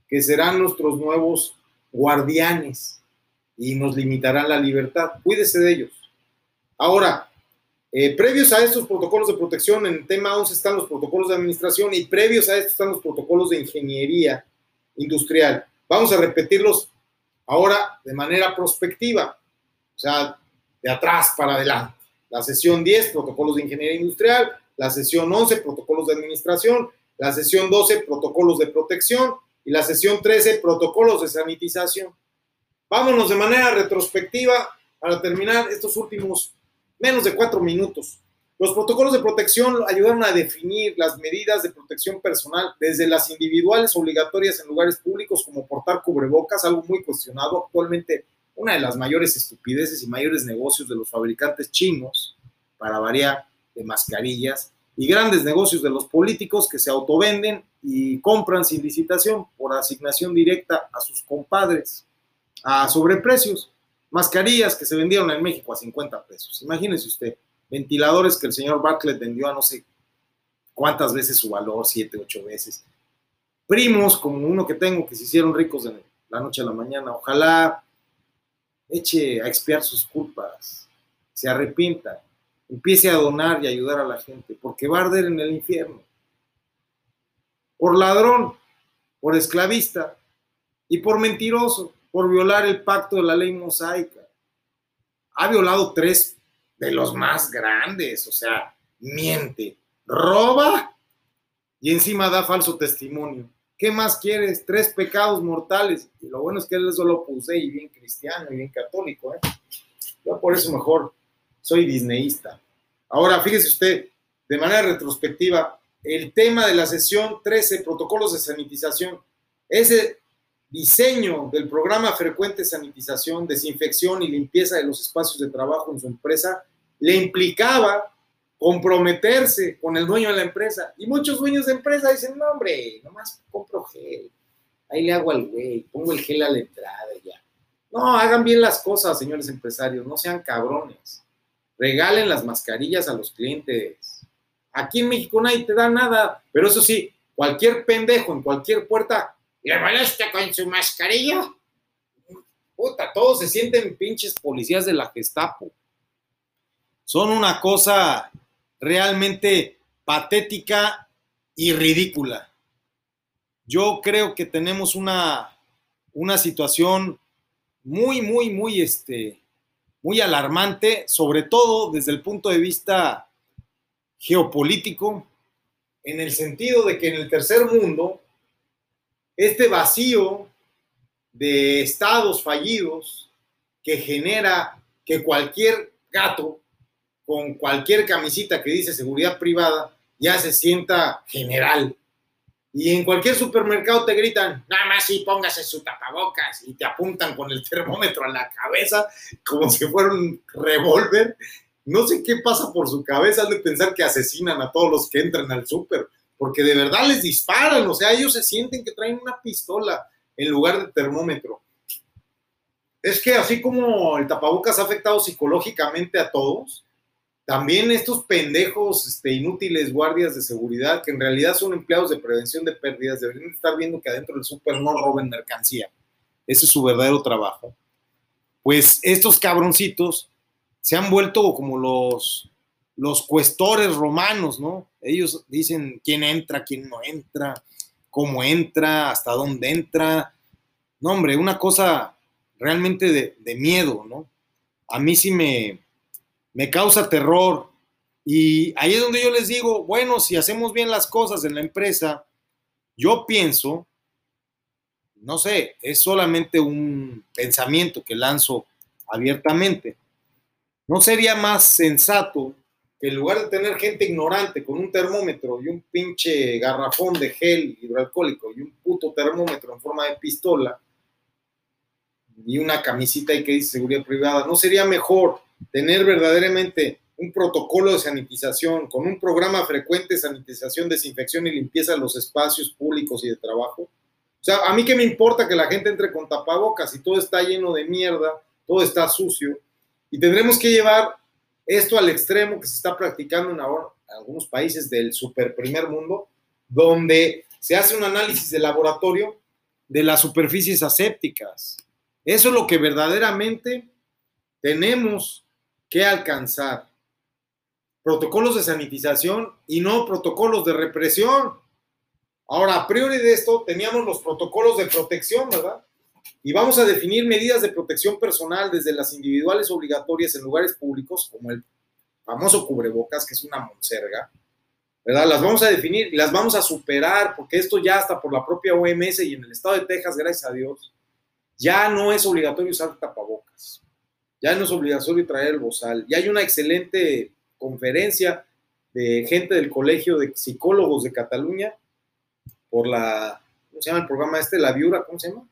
que serán nuestros nuevos guardianes y nos limitarán la libertad. Cuídese de ellos. Ahora, eh, previos a estos protocolos de protección, en tema 11 están los protocolos de administración y previos a estos están los protocolos de ingeniería industrial. Vamos a repetirlos ahora de manera prospectiva, o sea, de atrás para adelante. La sesión 10, protocolos de ingeniería industrial, la sesión 11, protocolos de administración, la sesión 12, protocolos de protección y la sesión 13, protocolos de sanitización. Vámonos de manera retrospectiva para terminar estos últimos menos de cuatro minutos. Los protocolos de protección ayudaron a definir las medidas de protección personal, desde las individuales obligatorias en lugares públicos como portar cubrebocas, algo muy cuestionado actualmente, una de las mayores estupideces y mayores negocios de los fabricantes chinos, para variar, de mascarillas, y grandes negocios de los políticos que se autovenden y compran sin licitación por asignación directa a sus compadres a sobreprecios. Mascarillas que se vendieron en México a 50 pesos. Imagínese usted, ventiladores que el señor Bartlett vendió a no sé cuántas veces su valor, siete, ocho veces. Primos, como uno que tengo, que se hicieron ricos de la noche a la mañana. Ojalá eche a expiar sus culpas, se arrepienta, empiece a donar y ayudar a la gente, porque va a arder en el infierno. Por ladrón, por esclavista y por mentiroso por violar el pacto de la ley mosaica. Ha violado tres de los más grandes, o sea, miente, roba y encima da falso testimonio. ¿Qué más quieres? Tres pecados mortales. Y lo bueno es que él solo puse y bien cristiano y bien católico. ¿eh? Yo por eso mejor soy disneyista. Ahora, fíjese usted, de manera retrospectiva, el tema de la sesión 13, protocolos de sanitización, ese diseño del programa frecuente sanitización, desinfección y limpieza de los espacios de trabajo en su empresa le implicaba comprometerse con el dueño de la empresa. Y muchos dueños de empresa dicen, no, hombre, nomás compro gel. Ahí le hago al güey, pongo el gel a la entrada y ya. No, hagan bien las cosas, señores empresarios, no sean cabrones. Regalen las mascarillas a los clientes. Aquí en México nadie te da nada, pero eso sí, cualquier pendejo en cualquier puerta le molesta con su mascarilla. Puta, todos se sienten pinches policías de la Gestapo. Son una cosa realmente patética y ridícula. Yo creo que tenemos una, una situación muy, muy, muy, este, muy alarmante, sobre todo desde el punto de vista geopolítico, en el sentido de que en el tercer mundo, este vacío de estados fallidos que genera que cualquier gato con cualquier camisita que dice seguridad privada ya se sienta general. Y en cualquier supermercado te gritan, nada más sí, póngase su tapabocas y te apuntan con el termómetro a la cabeza como si fuera un revólver. No sé qué pasa por su cabeza de pensar que asesinan a todos los que entran al súper, porque de verdad les disparan, o sea, ellos se sienten que traen una pistola en lugar de termómetro. Es que así como el tapabocas ha afectado psicológicamente a todos, también estos pendejos este, inútiles guardias de seguridad, que en realidad son empleados de prevención de pérdidas, deberían estar viendo que adentro del súper no roben mercancía. Ese es su verdadero trabajo. Pues estos cabroncitos se han vuelto como los, los cuestores romanos, ¿no? Ellos dicen quién entra, quién no entra, cómo entra, hasta dónde entra. No, hombre, una cosa realmente de, de miedo, ¿no? A mí sí me, me causa terror. Y ahí es donde yo les digo, bueno, si hacemos bien las cosas en la empresa, yo pienso, no sé, es solamente un pensamiento que lanzo abiertamente. ¿No sería más sensato que en lugar de tener gente ignorante con un termómetro y un pinche garrafón de gel hidroalcohólico y un puto termómetro en forma de pistola y una camisita y que dice seguridad privada, ¿no sería mejor tener verdaderamente un protocolo de sanitización, con un programa frecuente de sanitización, desinfección y limpieza de los espacios públicos y de trabajo. O sea, a mí que me importa que la gente entre con tapabocas y todo está lleno de mierda, todo está sucio. Y tendremos que llevar esto al extremo que se está practicando en, ahora, algunos países del super primer mundo, donde se hace un análisis de laboratorio de las superficies asépticas. Eso es lo que verdaderamente tenemos que alcanzar. Protocolos de sanitización y no protocolos de represión. Ahora, a priori de esto, teníamos los protocolos de protección, ¿verdad? Y vamos a definir medidas de protección personal desde las individuales obligatorias en lugares públicos, como el famoso cubrebocas, que es una monserga, ¿verdad? Las vamos a definir y las vamos a superar, porque esto ya está por la propia OMS y en el estado de Texas, gracias a Dios, ya no es obligatorio usar tapabocas ya no es obligatorio traer el bozal. Y hay una excelente conferencia de gente del Colegio de Psicólogos de Cataluña por la, ¿cómo se llama el programa este? La Viura, ¿cómo se llama?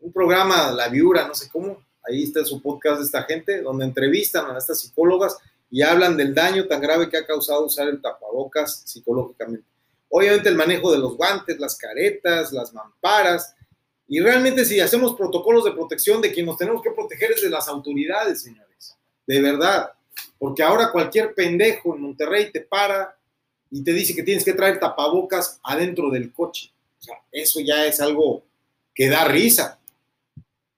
Un programa, La Viura, no sé cómo. Ahí está su podcast de esta gente, donde entrevistan a estas psicólogas y hablan del daño tan grave que ha causado usar el tapabocas psicológicamente. Obviamente el manejo de los guantes, las caretas, las mamparas, y realmente si hacemos protocolos de protección de quien nos tenemos que proteger es de las autoridades, señores. De verdad. Porque ahora cualquier pendejo en Monterrey te para y te dice que tienes que traer tapabocas adentro del coche. O sea, eso ya es algo que da risa.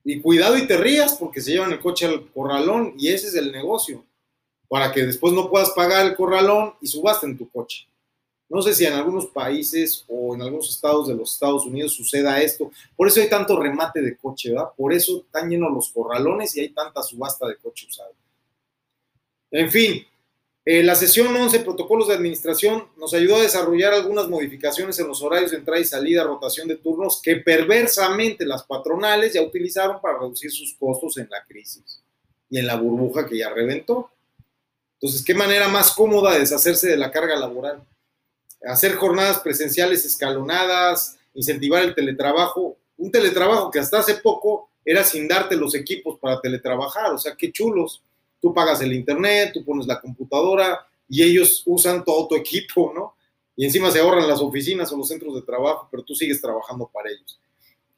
Y cuidado y te rías porque se llevan el coche al corralón y ese es el negocio. Para que después no puedas pagar el corralón y subaste en tu coche. No sé si en algunos países o en algunos estados de los Estados Unidos suceda esto. Por eso hay tanto remate de coche, ¿verdad? Por eso están llenos los corralones y hay tanta subasta de coche usado. En fin, eh, la sesión 11, protocolos de administración, nos ayudó a desarrollar algunas modificaciones en los horarios de entrada y salida, rotación de turnos, que perversamente las patronales ya utilizaron para reducir sus costos en la crisis y en la burbuja que ya reventó. Entonces, ¿qué manera más cómoda de deshacerse de la carga laboral? Hacer jornadas presenciales escalonadas, incentivar el teletrabajo, un teletrabajo que hasta hace poco era sin darte los equipos para teletrabajar, o sea, qué chulos. Tú pagas el internet, tú pones la computadora y ellos usan todo tu equipo, ¿no? Y encima se ahorran las oficinas o los centros de trabajo, pero tú sigues trabajando para ellos.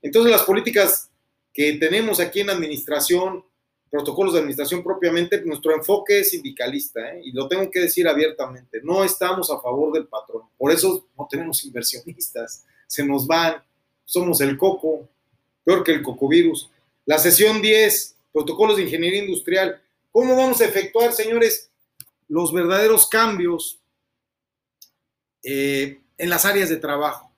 Entonces las políticas que tenemos aquí en administración protocolos de administración propiamente, nuestro enfoque es sindicalista, ¿eh? y lo tengo que decir abiertamente, no estamos a favor del patrón, por eso no tenemos inversionistas, se nos van, somos el coco, peor que el cocovirus. La sesión 10, protocolos de ingeniería industrial, ¿cómo vamos a efectuar, señores, los verdaderos cambios eh, en las áreas de trabajo,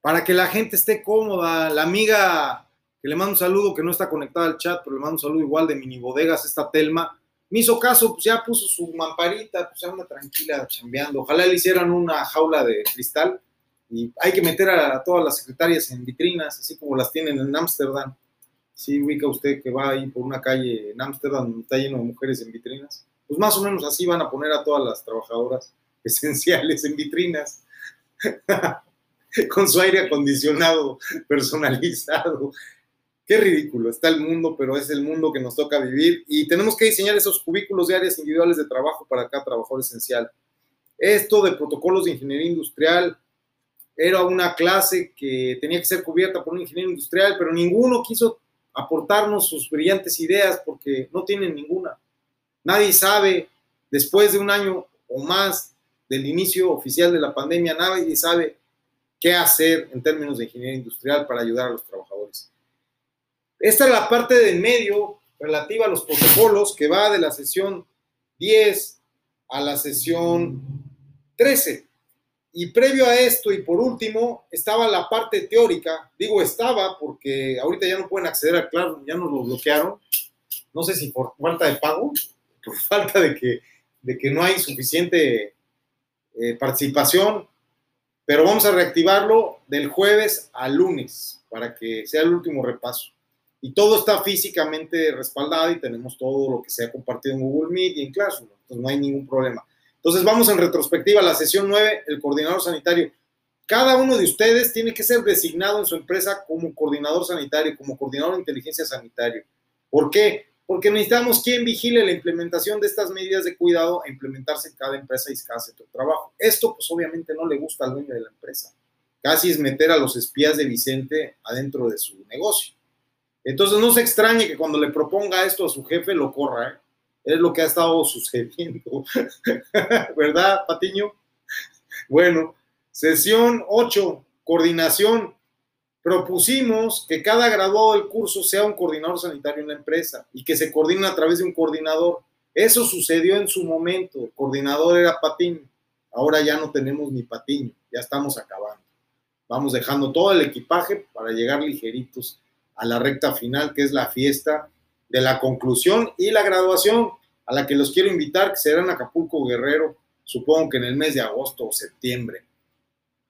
para que la gente esté cómoda. La amiga que le mando un saludo, que no está conectada al chat, pero le mando un saludo igual de mini bodegas, esta Telma, me hizo caso, pues ya puso su mamparita, pues ya anda tranquila chambeando. Ojalá le hicieran una jaula de cristal y hay que meter a, todas las secretarias en vitrinas, así como las tienen en Ámsterdam. Sí, ubica usted que va ahí por una calle en Ámsterdam, está lleno de mujeres en vitrinas. Pues más o menos así van a poner a todas las trabajadoras esenciales en vitrinas, con su aire acondicionado personalizado. Qué ridículo, está el mundo, pero es el mundo que nos toca vivir y tenemos que diseñar esos cubículos de áreas individuales de trabajo para cada trabajador esencial. Esto de protocolos de ingeniería industrial era una clase que tenía que ser cubierta por un ingeniero industrial, pero ninguno quiso aportarnos sus brillantes ideas porque no tienen ninguna. Nadie sabe, después de un año o más del inicio oficial de la pandemia, nadie sabe qué hacer en términos de ingeniería industrial para ayudar a los trabajadores. Esta es la parte del medio relativa a los protocolos que va de la sesión 10 a la sesión 13. Y previo a esto y por último estaba la parte teórica. Digo estaba porque ahorita ya no pueden acceder a Claro, ya nos lo bloquearon. No sé si por falta de pago, por falta de que, de que no hay suficiente eh, participación, pero vamos a reactivarlo del jueves al lunes para que sea el último repaso y todo está físicamente respaldado y tenemos todo lo que se ha compartido en Google Meet y en Classroom, entonces no hay ningún problema. Entonces vamos en retrospectiva a la sesión 9, el coordinador sanitario. Cada uno de ustedes tiene que ser designado en su empresa como coordinador sanitario, como coordinador de inteligencia sanitaria. ¿Por qué? Porque necesitamos quien vigile la implementación de estas medidas de cuidado a implementarse en cada empresa y cada de trabajo. Esto pues obviamente no le gusta al dueño de la empresa. Casi es meter a los espías de Vicente adentro de su negocio. Entonces no se extrañe que cuando le proponga esto a su jefe lo corra, ¿eh? Es lo que ha estado sucediendo. ¿Verdad, Patiño? Bueno, sesión 8, coordinación. Propusimos que cada graduado del curso sea un coordinador sanitario en la empresa y que se coordine a través de un coordinador. Eso sucedió en su momento. El coordinador era Patiño. Ahora ya no tenemos ni Patiño. Ya estamos acabando. Vamos dejando todo el equipaje para llegar ligeritos a la recta final, que es la fiesta de la conclusión y la graduación, a la que los quiero invitar, que será en Acapulco Guerrero, supongo que en el mes de agosto o septiembre.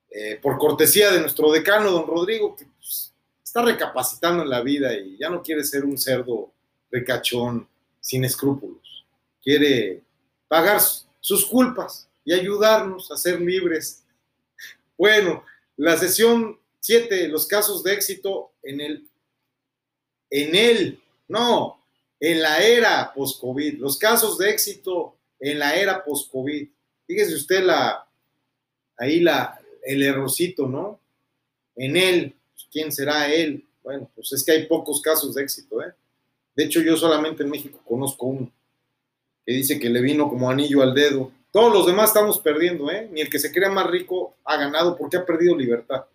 Eh, por cortesía de nuestro decano, don Rodrigo, que pues, está recapacitando en la vida y ya no quiere ser un cerdo recachón sin escrúpulos. Quiere pagar sus culpas y ayudarnos a ser libres. Bueno, la sesión 7, los casos de éxito en el en él, no, en la era post-COVID, los casos de éxito en la era post-COVID. Fíjese usted la, ahí la, el errorcito, ¿no? En él, pues, ¿quién será él? Bueno, pues es que hay pocos casos de éxito, ¿eh? De hecho, yo solamente en México conozco uno que dice que le vino como anillo al dedo. Todos los demás estamos perdiendo, ¿eh? Ni el que se crea más rico ha ganado porque ha perdido libertad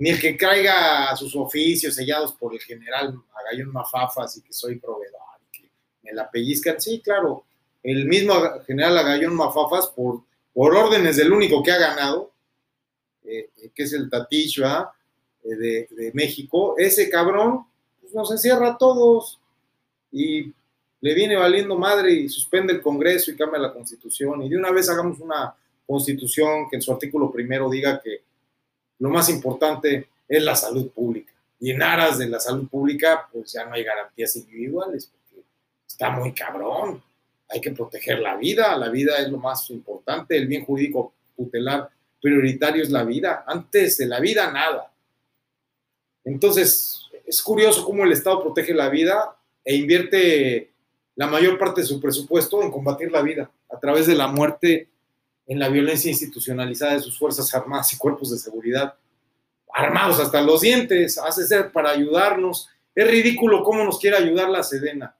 ni el que caiga sus oficios sellados por el general Agayón Mafafas y que soy proveedor, que me la pellizcan. Sí, claro, el mismo general Agayón Mafafas, por, por órdenes del único que ha ganado, eh, que es el Tatillo eh, de, de, México, ese cabrón pues, nos encierra a todos y le viene valiendo madre y suspende el Congreso y cambia la Constitución. Y de una vez hagamos una Constitución que en su artículo primero diga que lo más importante es la salud pública. Y en aras de la salud pública, pues ya no hay garantías individuales, porque está muy cabrón. Hay que proteger la vida, la vida es lo más importante, el bien jurídico tutelar prioritario es la vida, antes de la vida nada. Entonces, es curioso cómo el Estado protege la vida e invierte la mayor parte de su presupuesto en combatir la vida a través de la muerte en la violencia institucionalizada de sus Fuerzas Armadas y cuerpos de seguridad, armados hasta los dientes, hace ser para ayudarnos. Es ridículo cómo nos quiere ayudar la Sedena.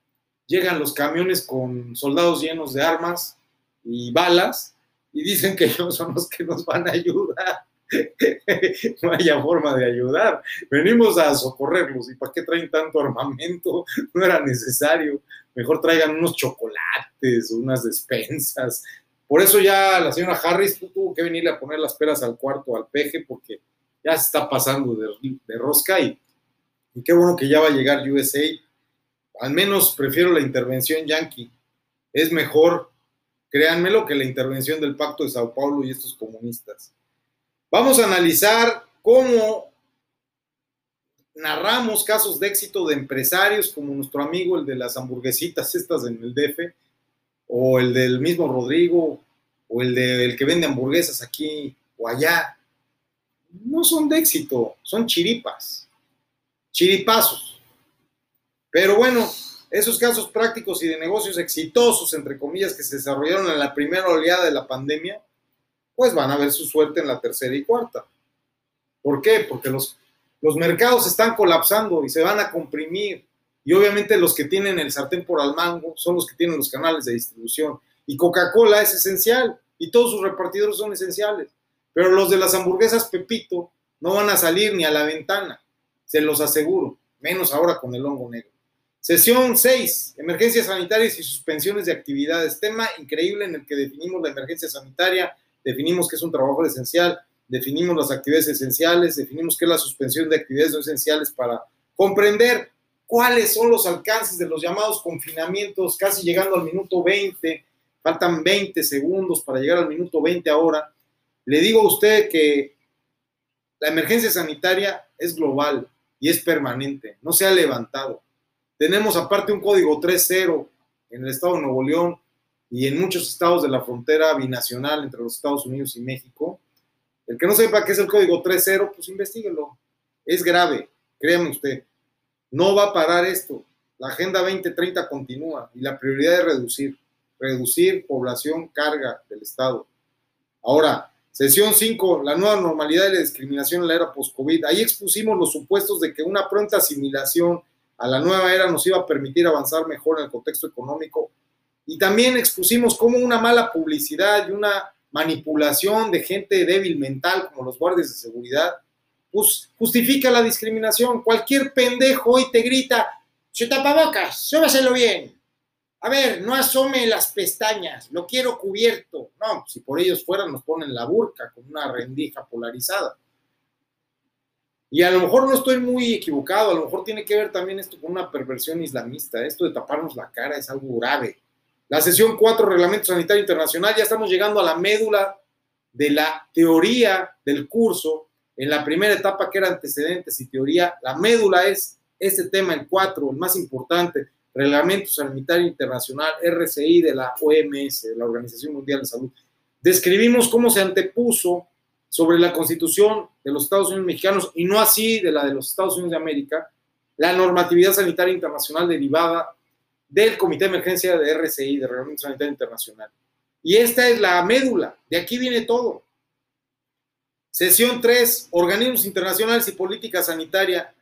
Llegan los camiones con soldados llenos de armas y balas y dicen que ellos son los que nos van a ayudar. no haya forma de ayudar. Venimos a socorrerlos. ¿Y para qué traen tanto armamento? No era necesario. Mejor traigan unos chocolates, unas despensas, Por eso ya la señora Harris tuvo que venirle a poner las peras al cuarto, al peje, porque ya se está pasando de, rosca y, y qué bueno que ya va a llegar USA. Al menos prefiero la intervención yankee. Es mejor, créanmelo, que la intervención del Pacto de Sao Paulo y estos comunistas. Vamos a analizar cómo narramos casos de éxito de empresarios como nuestro amigo, el de las hamburguesitas estas en el DF, o el del mismo Rodrigo, o el del que vende hamburguesas aquí o allá. No son de éxito, son chiripas, chiripazos. Pero bueno, esos casos prácticos y de negocios exitosos, entre comillas, que se desarrollaron en la primera oleada de la pandemia, pues van a ver su suerte en la tercera y cuarta. ¿Por qué? Porque los, los mercados están colapsando y se van a comprimir. Y obviamente los que tienen el sartén por al mango son los que tienen los canales de distribución. Y Coca-Cola es esencial y todos sus repartidores son esenciales. Pero los de las hamburguesas Pepito no van a salir ni a la ventana, se los aseguro, menos ahora con el hongo negro. Sesión 6, emergencias sanitarias y suspensiones de actividades. Tema increíble en el que definimos la emergencia sanitaria, definimos que es un trabajo esencial, definimos las actividades esenciales, definimos qué es la suspensión de actividades no esenciales para comprender cuáles son los alcances de los llamados confinamientos, casi llegando al minuto 20, faltan 20 segundos para llegar al minuto 20 ahora. Le digo a usted que la emergencia sanitaria es global y es permanente, no se ha levantado. Tenemos aparte un código 3.0 en el estado de Nuevo León y en muchos estados de la frontera binacional entre los Estados Unidos y México. El que no sepa qué es el código 3.0, pues investiguelo. Es grave, créame usted. No va a parar esto. La Agenda 2030 continúa y la prioridad es reducir, reducir población carga del Estado. Ahora, sesión 5, la nueva normalidad y la discriminación en la era post-COVID. Ahí expusimos los supuestos de que una pronta asimilación a la nueva era nos iba a permitir avanzar mejor en el contexto económico. Y también expusimos cómo una mala publicidad y una manipulación de gente débil mental como los guardias de seguridad justifica la discriminación. Cualquier pendejo hoy te grita, se tapabocas, súbaselo bien. A ver, no asome las pestañas, lo quiero cubierto. No, si por ellos fueran nos ponen la burca con una rendija polarizada. Y a lo mejor no estoy muy equivocado, a lo mejor tiene que ver también esto con una perversión islamista. Esto de taparnos la cara es algo grave. La sesión 4, Reglamento Sanitario Internacional, ya estamos llegando a la médula de la teoría del curso en la primera etapa que era antecedentes y teoría, la médula es este tema, el 4, el más importante, Reglamento Sanitario Internacional, RCI de la OMS, de la Organización Mundial de Salud. Describimos cómo se antepuso sobre la constitución de los Estados Unidos mexicanos y no así de la de los Estados Unidos de América, la normatividad sanitaria internacional derivada del Comité de Emergencia de RCI, de Reglamento Sanitario Internacional. Y esta es la médula, de aquí viene todo. Sesión 3, organismos internacionales y política sanitaria.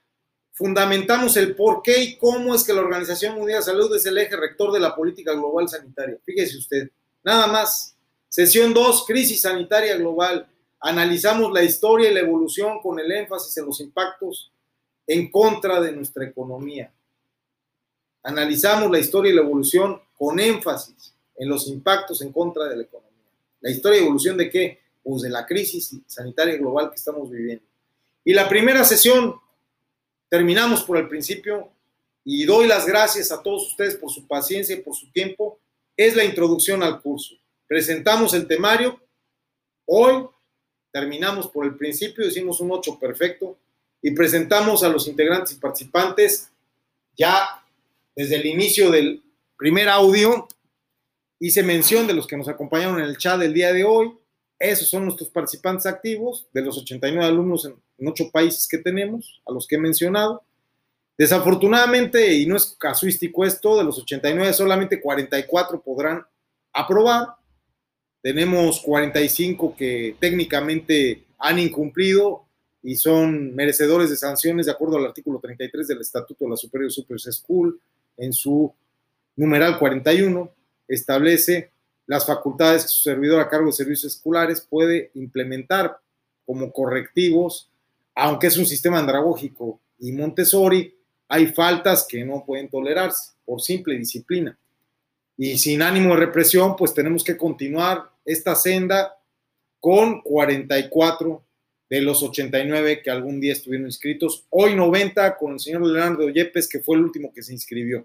Fundamentamos el por qué y cómo es que la Organización Mundial de Salud es el eje rector de la política global sanitaria. Fíjese usted, nada más. Sesión 2, crisis sanitaria global. Analizamos la historia y la evolución con el énfasis en los impactos en contra de nuestra economía. Analizamos la historia y la evolución con énfasis en los impactos en contra de la economía. ¿La historia y evolución de qué? Pues, de la crisis sanitaria global que estamos viviendo. Y la primera sesión, terminamos por el principio y doy las gracias a todos ustedes por su paciencia y por su tiempo, es la introducción al curso. Presentamos el temario, hoy terminamos por el principio, hicimos un 8 perfecto y presentamos a los integrantes y participantes ya desde el inicio del primer audio. Hice mención de los que nos acompañaron en el chat del día de hoy. Esos son nuestros participantes activos de los 89 alumnos en, ocho países que tenemos, a los que he mencionado. Desafortunadamente, y no es casuístico esto, de los 89 solamente 44 podrán aprobar. Tenemos 45 que técnicamente han incumplido y son merecedores de sanciones de acuerdo al artículo 33 del Estatuto de la Superior Super School en su numeral 41 establece las facultades que su servidor a cargo de servicios escolares puede implementar como correctivos, aunque es un sistema andragógico y Montessori, hay faltas que no pueden tolerarse por simple disciplina. y sin ánimo de represión, pues tenemos que continuar esta senda con 44 de los 89 que algún día estuvieron inscritos. Hoy 90 con el señor Leonardo Yepes, que fue el último que se inscribió.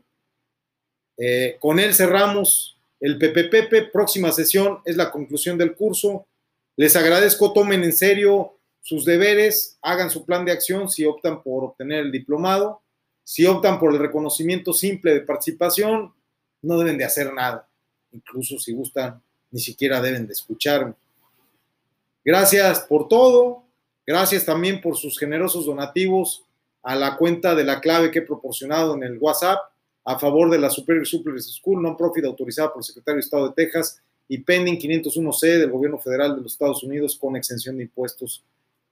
Eh, con él cerramos el PPPP. Próxima sesión es la conclusión del curso. Les agradezco, tomen en serio sus deberes, hagan su plan de acción si optan por obtener el diplomado. Si optan por el reconocimiento simple de participación, no deben de hacer nada. Incluso si gustan, ni siquiera deben de escucharme. Gracias por todo. Gracias también por sus generosos donativos a la cuenta de la clave que he proporcionado en el WhatsApp a favor de la Superior Superior School, non-profit autorizada por el Secretario de Estado de Texas y pending 501C del Gobierno Federal de los Estados Unidos con exención de impuestos.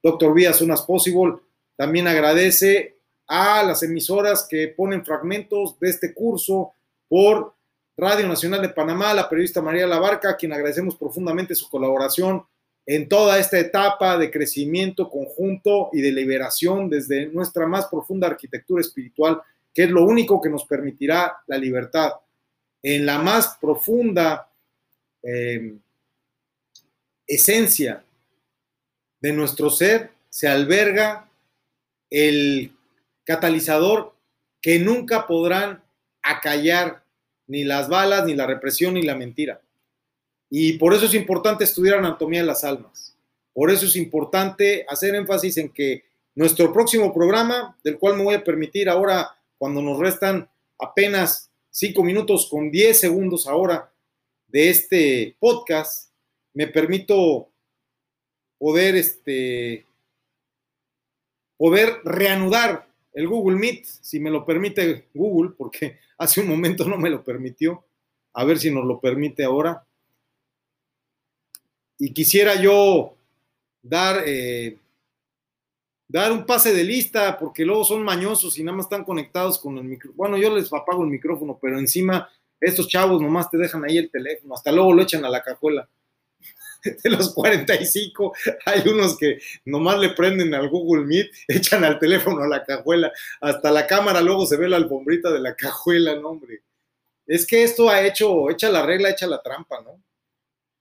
Doctor Vías, Unas Possible, también agradece a las emisoras que ponen fragmentos de este curso por Radio Nacional de Panamá, la periodista María Labarca, a quien agradecemos profundamente su colaboración en toda esta etapa de crecimiento conjunto y de liberación desde nuestra más profunda arquitectura espiritual, que es lo único que nos permitirá la libertad. En la más profunda eh, esencia de nuestro ser se alberga el catalizador que nunca podrán acallar ni las balas, ni la represión, ni la mentira. Y por eso es importante estudiar anatomía de las almas. Por eso es importante hacer énfasis en que nuestro próximo programa, del cual me voy a permitir ahora, cuando nos restan apenas cinco minutos con diez segundos ahora de este podcast, me permito poder, este, poder reanudar el Google Meet, si me lo permite Google, porque hace un momento no me lo permitió. A ver si nos lo permite ahora. Y quisiera yo dar, eh, dar un pase de lista, porque luego son mañosos y nada más están conectados con el micrófono. Bueno, yo les apago el micrófono, pero encima estos chavos nomás te dejan ahí el teléfono, hasta luego lo echan a la cajuela. de los 45, hay unos que nomás le prenden al Google Meet, echan al teléfono a la cajuela, hasta la cámara luego se ve la alfombrita de la cajuela, no, hombre. Es que esto ha hecho, echa la regla, echa la trampa, ¿no?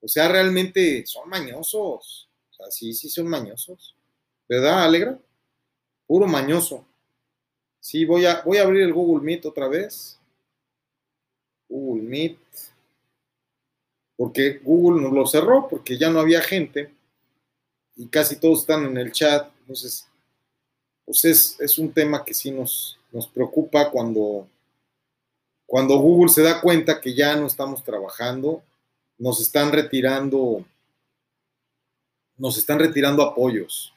O sea, realmente son mañosos. O sea, sí, sí son mañosos. ¿Verdad, Alegra? Puro mañoso. Sí, voy a, voy a abrir el Google Meet otra vez. Google Meet porque Google nos lo cerró, porque ya no había gente y casi todos están en el chat. Entonces, pues es, un tema que sí nos, nos preocupa cuando, cuando Google se da cuenta que ya no estamos trabajando, nos están retirando, nos están retirando apoyos.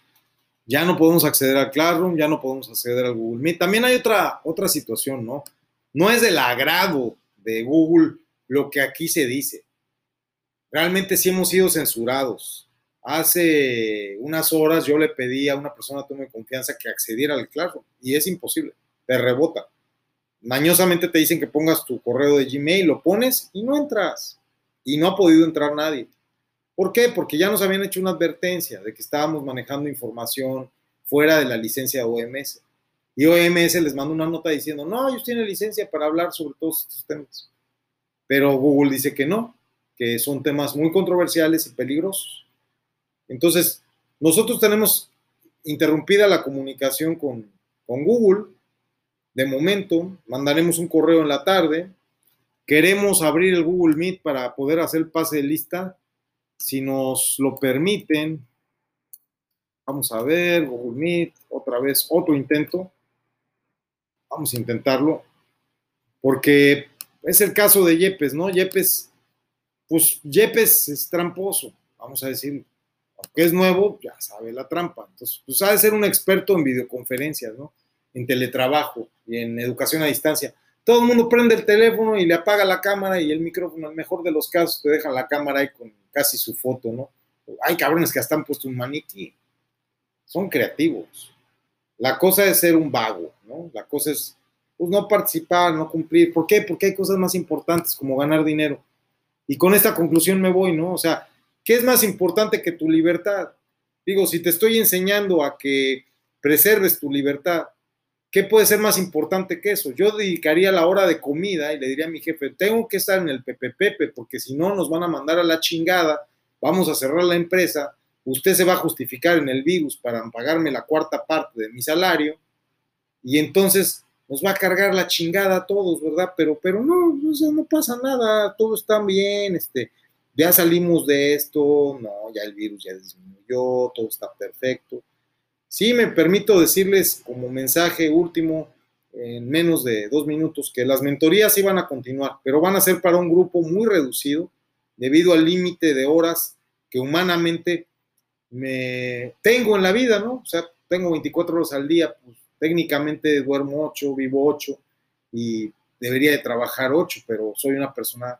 Ya no podemos acceder al Classroom, ya no podemos acceder al Google Meet. También hay otra, otra situación, ¿no? No es del agrado de Google lo que aquí se dice realmente sí hemos sido censurados. Hace unas horas yo le pedí a una persona de confianza que accediera al Claro y es imposible, te rebota. Mañosamente te dicen que pongas tu correo de Gmail, lo pones y no entras. Y no ha podido entrar nadie. ¿Por qué? Porque ya nos habían hecho una advertencia de que estábamos manejando información fuera de la licencia OMS. Y OMS les mandó una nota diciendo, no, ellos tienen licencia para hablar sobre todos estos temas. Pero Google dice que no, que son temas muy controversiales y peligrosos. Entonces, nosotros tenemos interrumpida la comunicación con, Google. De momento, mandaremos un correo en la tarde. Queremos abrir el Google Meet para poder hacer pase de lista. Si nos lo permiten, vamos a ver, Google Meet, otra vez, otro intento. Vamos a intentarlo. Porque es el caso de Yepes, ¿no? Yepes pues Yepes es tramposo, vamos a decir, aunque es nuevo, ya sabe la trampa. Entonces, pues ha de ser un experto en videoconferencias, ¿no? En teletrabajo y en educación a distancia. Todo el mundo prende el teléfono y le apaga la cámara y el micrófono, en el mejor de los casos, te dejan la cámara ahí con casi su foto, ¿no? Hay cabrones que hasta han puesto un maniquí. Son creativos. La cosa es ser un vago, ¿no? La cosa es, pues, no participar, no cumplir. ¿Por qué? Porque hay cosas más importantes como ganar dinero. Y con esta conclusión me voy, ¿no? O sea, ¿qué es más importante que tu libertad? Digo, si te estoy enseñando a que preserves tu libertad, ¿qué puede ser más importante que eso? Yo dedicaría la hora de comida y le diría a mi jefe, tengo que estar en el Pepe porque si no nos van a mandar a la chingada, vamos a cerrar la empresa, usted se va a justificar en el virus para pagarme la cuarta parte de mi salario y entonces nos va a cargar la chingada a todos, ¿verdad? Pero, pero no, no pasa nada, todo está bien, este, ya salimos de esto, no, ya el virus ya disminuyó, todo está perfecto. Sí, me permito decirles como mensaje último, en menos de dos minutos, que las mentorías iban a continuar, pero van a ser para un grupo muy reducido, debido al límite de horas que humanamente me tengo en la vida, ¿no? O sea, tengo 24 horas al día, pues técnicamente duermo 8, vivo 8 y debería de trabajar 8, pero soy una persona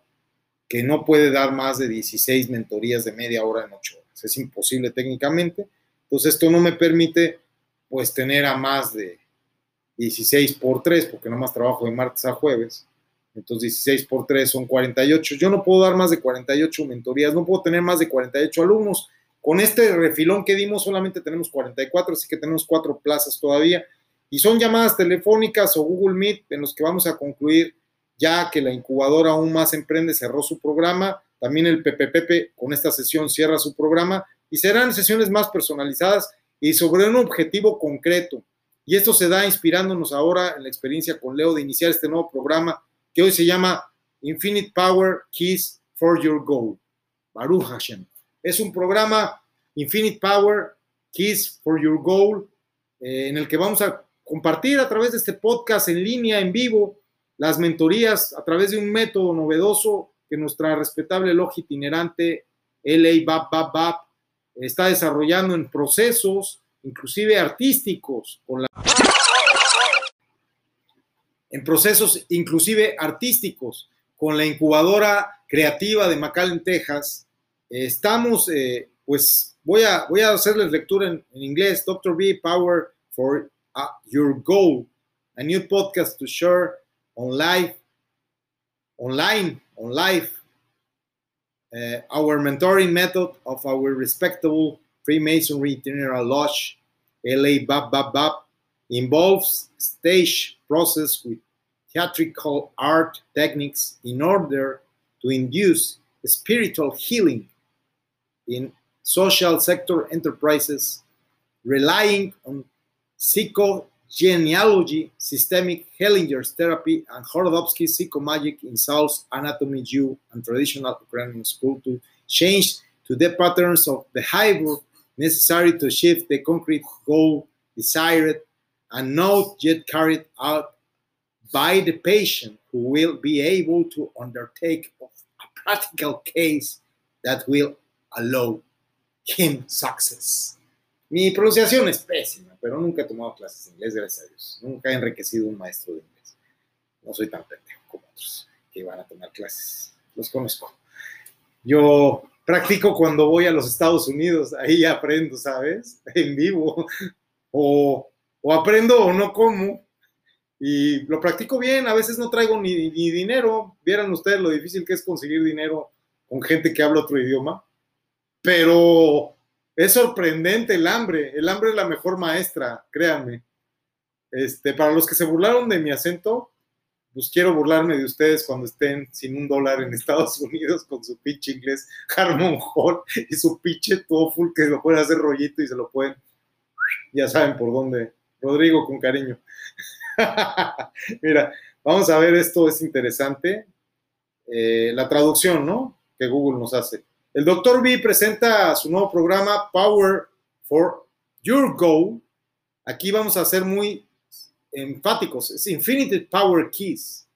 que no puede dar más de 16 mentorías de media hora en 8 horas. Es imposible técnicamente. Entonces esto no me permite pues tener a más de 16 por 3, porque nomás trabajo de martes a jueves. Entonces 16 por 3 son 48. Yo no puedo dar más de 48 mentorías, no puedo tener más de 48 alumnos. Con este refilón que dimos solamente tenemos 44, así que tenemos cuatro plazas todavía. Y son llamadas telefónicas o Google Meet en los que vamos a concluir ya que la incubadora aún más emprende cerró su programa. También el PPPP con esta sesión cierra su programa y serán sesiones más personalizadas y sobre un objetivo concreto. Y esto se da inspirándonos ahora en la experiencia con Leo de iniciar este nuevo programa que hoy se llama Infinite Power Keys for Your Goal. Baruch Hashem. Es un programa Infinite Power Keys for Your Goal eh, en el que vamos a compartir a través de este podcast en línea, en vivo, las mentorías a través de un método novedoso nuestra respetable logia itinerante LA BAP BAP BAP está desarrollando en procesos, inclusive artísticos, con la en procesos inclusive artísticos con la incubadora creativa de McAllen, Texas. estamos, eh, pues voy a, voy a hacerles lectura en, en inglés, Dr. B, Power for uh, Your Goal, a new podcast to share on live, online, on life. uh, our mentoring method of our respectable Freemasonry General Lodge, LA Bab Bab Bab, involves stage process with theatrical art techniques in order to induce spiritual healing in social sector enterprises, relying on psychogenealogy, systemic Hellinger's therapy, and Horodovsky psychomagic in South Anatomy Jew and traditional Ukrainian school to change to the patterns of behavior necessary to achieve the concrete goal desired and not yet carried out by the patient who will be able to undertake a practical case that will allow him success. Mi pronunciación es pésima, pero nunca he tomado clases de inglés, gracias a Dios. Nunca he enriquecido un maestro de inglés. No soy tan pendejo como otros que van a tomar clases. Los conozco. Yo practico cuando voy a los Estados Unidos, ahí aprendo, ¿sabes? En vivo. O, o aprendo o no como, y lo practico bien, a veces no traigo ni, ni, dinero. Vieran ustedes lo difícil que es conseguir dinero con gente que habla otro idioma. Pero es sorprendente el hambre. El hambre es la mejor maestra, créanme. Este, para los que se burlaron de mi acento, pues quiero burlarme de ustedes cuando estén sin un dólar en Estados Unidos con su pinche inglés Harmon Hall y su pinche TOEFL que lo pueden hacer rollito y se lo pueden, ya saben por dónde. Rodrigo, con cariño. Mira, vamos a ver, esto es interesante. Eh, la traducción, ¿no? Que Google nos hace. El doctor B presenta su nuevo programa Power for Your Goal. Aquí vamos a ser muy enfáticos. Es Infinite Power Keys.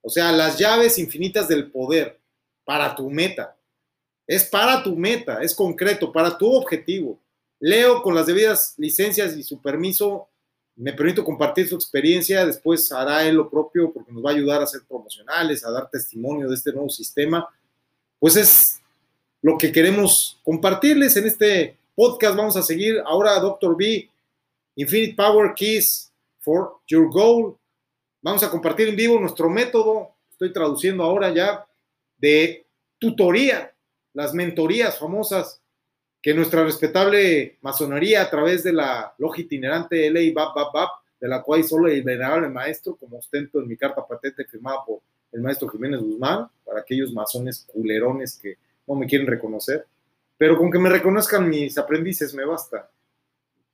O sea, las llaves infinitas del poder para tu meta. Es para tu meta, es concreto, para tu objetivo. Leo con las debidas licencias y su permiso me permito compartir su experiencia, después hará él lo propio porque nos va a ayudar a ser promocionales, a dar testimonio de este nuevo sistema. Pues es lo que queremos compartirles en este podcast. Vamos a seguir ahora, Dr. B, Infinite Power Keys for Your Goal. Vamos a compartir en vivo nuestro método, estoy traduciendo ahora ya, de tutoría, las mentorías famosas que nuestra respetable masonería a través de la logia itinerante LA BAP BAP BAP de la cual solo el venerable maestro, como ostento en mi carta patente firmada por el maestro Jiménez Guzmán, para aquellos masones culerones que no me quieren reconocer, pero con que me reconozcan mis aprendices me basta.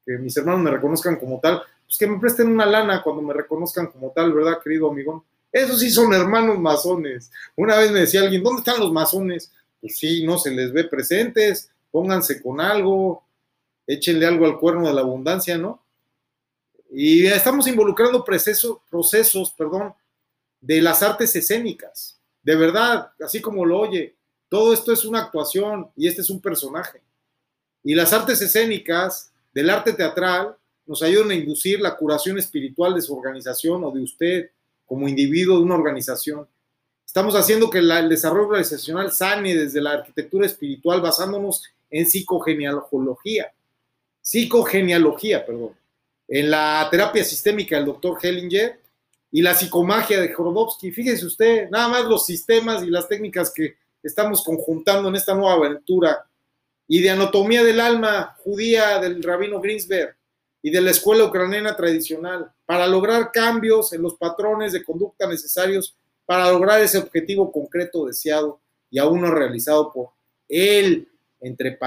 Que mis hermanos me reconozcan como tal, pues que me presten una lana cuando me reconozcan como tal, ¿verdad, querido amigón? Esos sí son hermanos masones. Una vez me decía alguien, ¿dónde están los masones? Pues sí, no se les ve presentes, pónganse con algo, échenle algo al cuerno de la abundancia, ¿no? Y estamos involucrando procesos, procesos perdón, de las artes escénicas. De verdad, así como lo oye, todo esto es una actuación y este es un personaje. Y las artes escénicas del arte teatral nos ayudan a inducir la curación espiritual de su organización o de usted como individuo de una organización. Estamos haciendo que el desarrollo organizacional sane desde la arquitectura espiritual basándonos en psicogenealogía. Psicogenealogía, perdón. En la terapia sistémica del doctor Hellinger y la psicomagia de Jorodowski. Fíjese usted, nada más los sistemas y las técnicas que estamos conjuntando en esta nueva aventura. Y de anatomía del alma judía del rabino Greensberg y de la escuela ucraniana tradicional, para lograr cambios en los patrones de conducta necesarios para lograr ese objetivo concreto deseado y aún no realizado por él, entre,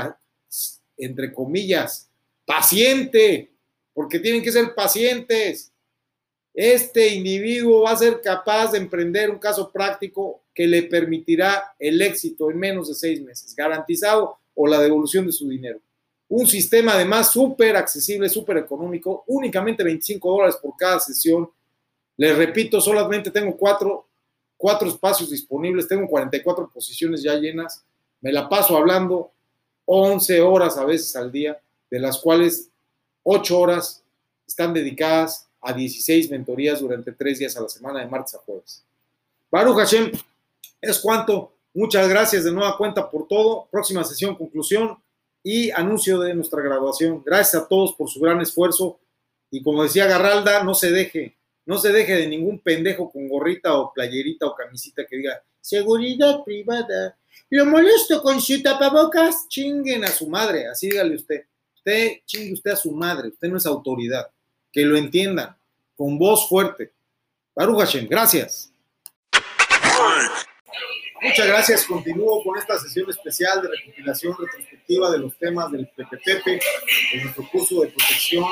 entre comillas, paciente, porque tienen que ser pacientes. Este individuo va a ser capaz de emprender un caso práctico que le permitirá el éxito en menos de seis meses, garantizado o la devolución de su dinero. Un sistema además súper accesible, súper económico, únicamente 25 dólares por cada sesión. Les repito, solamente tengo cuatro, cuatro espacios disponibles, tengo 44 posiciones ya llenas. Me la paso hablando 11 horas a veces al día, de las cuales 8 horas están dedicadas a 16 mentorías durante 3 días a la semana, de martes a jueves. Baruch Hashem, es cuanto. Muchas gracias de nueva cuenta por todo. Próxima sesión, conclusión y anuncio de nuestra graduación. Gracias a todos por su gran esfuerzo y como decía Garralda, no se deje, no se deje de ningún pendejo con gorrita o playerita o camisita que diga seguridad privada. Lo molesto con su tapabocas, chinguen a su madre, así dígale usted. Usted chingue usted a su madre, usted no es autoridad. Que lo entiendan, con voz fuerte. Baruch Hashem, gracias. Muchas gracias. Continúo con esta sesión especial de recopilación retrospectiva de los temas del PPP, de nuestro curso de protección,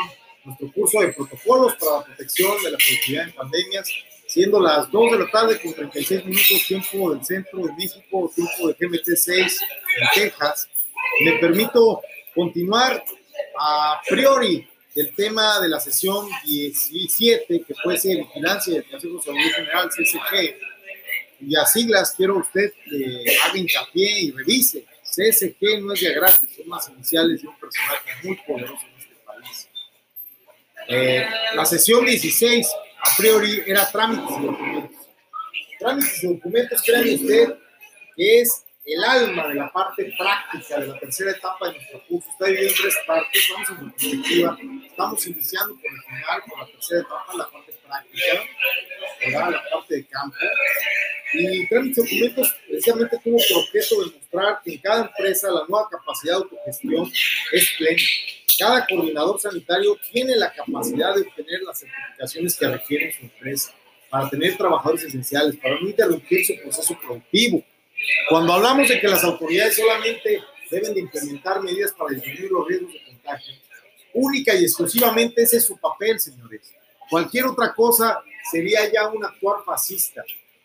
nuestro curso de protocolos para la protección de la productividad en pandemias, siendo las 2 de la tarde con 36 minutos tiempo del centro de México, tiempo de GMT 6 en Texas. Me permito continuar a priori del tema de la sesión 17, que puede ser vigilancia del Consejo de Salud General, CSG, y a siglas quiero usted eh, haga hincapié y revise. CSG no es de gratis, son las iniciales de un personaje muy poderoso en este país. Eh, la sesión 16, a priori, era trámites de documentos. Trámites de documentos, créanme usted, que es el alma de la parte práctica de la tercera etapa de nuestro curso. Está dividido en tres partes, vamos en perspectiva. Estamos iniciando por el final, por la tercera etapa, la parte práctica, la parte de campo. Y Trámites Documentos precisamente tuvo por objeto demostrar que en cada empresa la nueva capacidad de autogestión es plena. Cada coordinador sanitario tiene la capacidad de obtener las certificaciones que requiere su empresa para tener trabajadores esenciales, para no interrumpir su proceso productivo. Cuando hablamos de que las autoridades solamente deben de implementar medidas para disminuir los riesgos de contagio, única y exclusivamente ese es su papel, señores. Cualquier otra cosa sería ya un actuar fascista.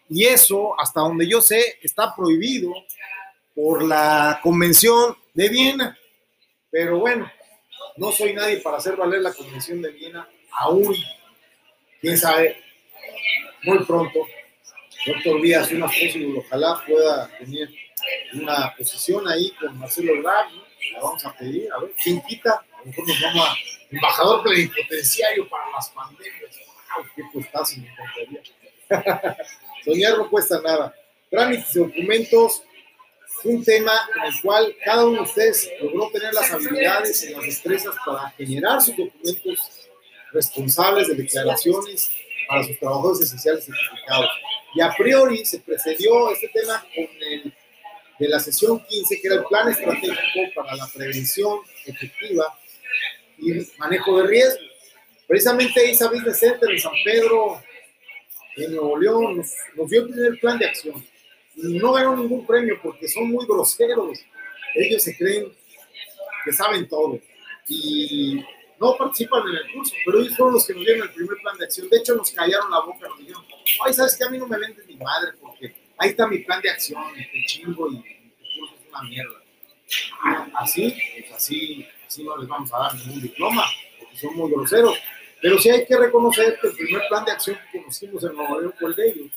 Y eso, hasta donde yo sé, está prohibido por la Convención de Viena. Pero bueno, no soy nadie para hacer valer la Convención de Viena aún. Quién sabe, muy pronto. Doctor Díaz, una posible, ojalá pueda tener una posición ahí con Marcelo Ebrard, La vamos a pedir, a ver, ¿quién quita? A lo mejor nos vamos embajador plenipotenciario para las pandemias. ¡Wow! ¡Qué puestazo me encantaría! Soñar no cuesta nada. Trámites de documentos, un tema en el cual cada uno de ustedes logró tener las habilidades y las destrezas para generar sus documentos responsables de declaraciones para sus trabajadores esenciales certificados. Y a priori se precedió este tema con el de la sesión 15, que era el plan estratégico para la prevención efectiva y manejo de riesgos. Precisamente ISA Business Center en San Pedro, en Nuevo León, nos, nos dio el primer plan de acción. No ganó ningún premio porque son muy groseros. Ellos se creen que saben todo y no participan en el curso, pero ellos fueron los que nos dieron el primer plan de acción. De hecho, nos callaron la boca, nos dijeron, ay, ¿sabes que A mí no me vende mi madre porque ahí está mi plan de acción, te chingo y el curso es una mierda. Así, pues así, así no les vamos a dar ningún diploma, porque son muy groseros. Pero sí hay que reconocer que el primer plan de acción que conocimos en Nuevo León fue el de ellos.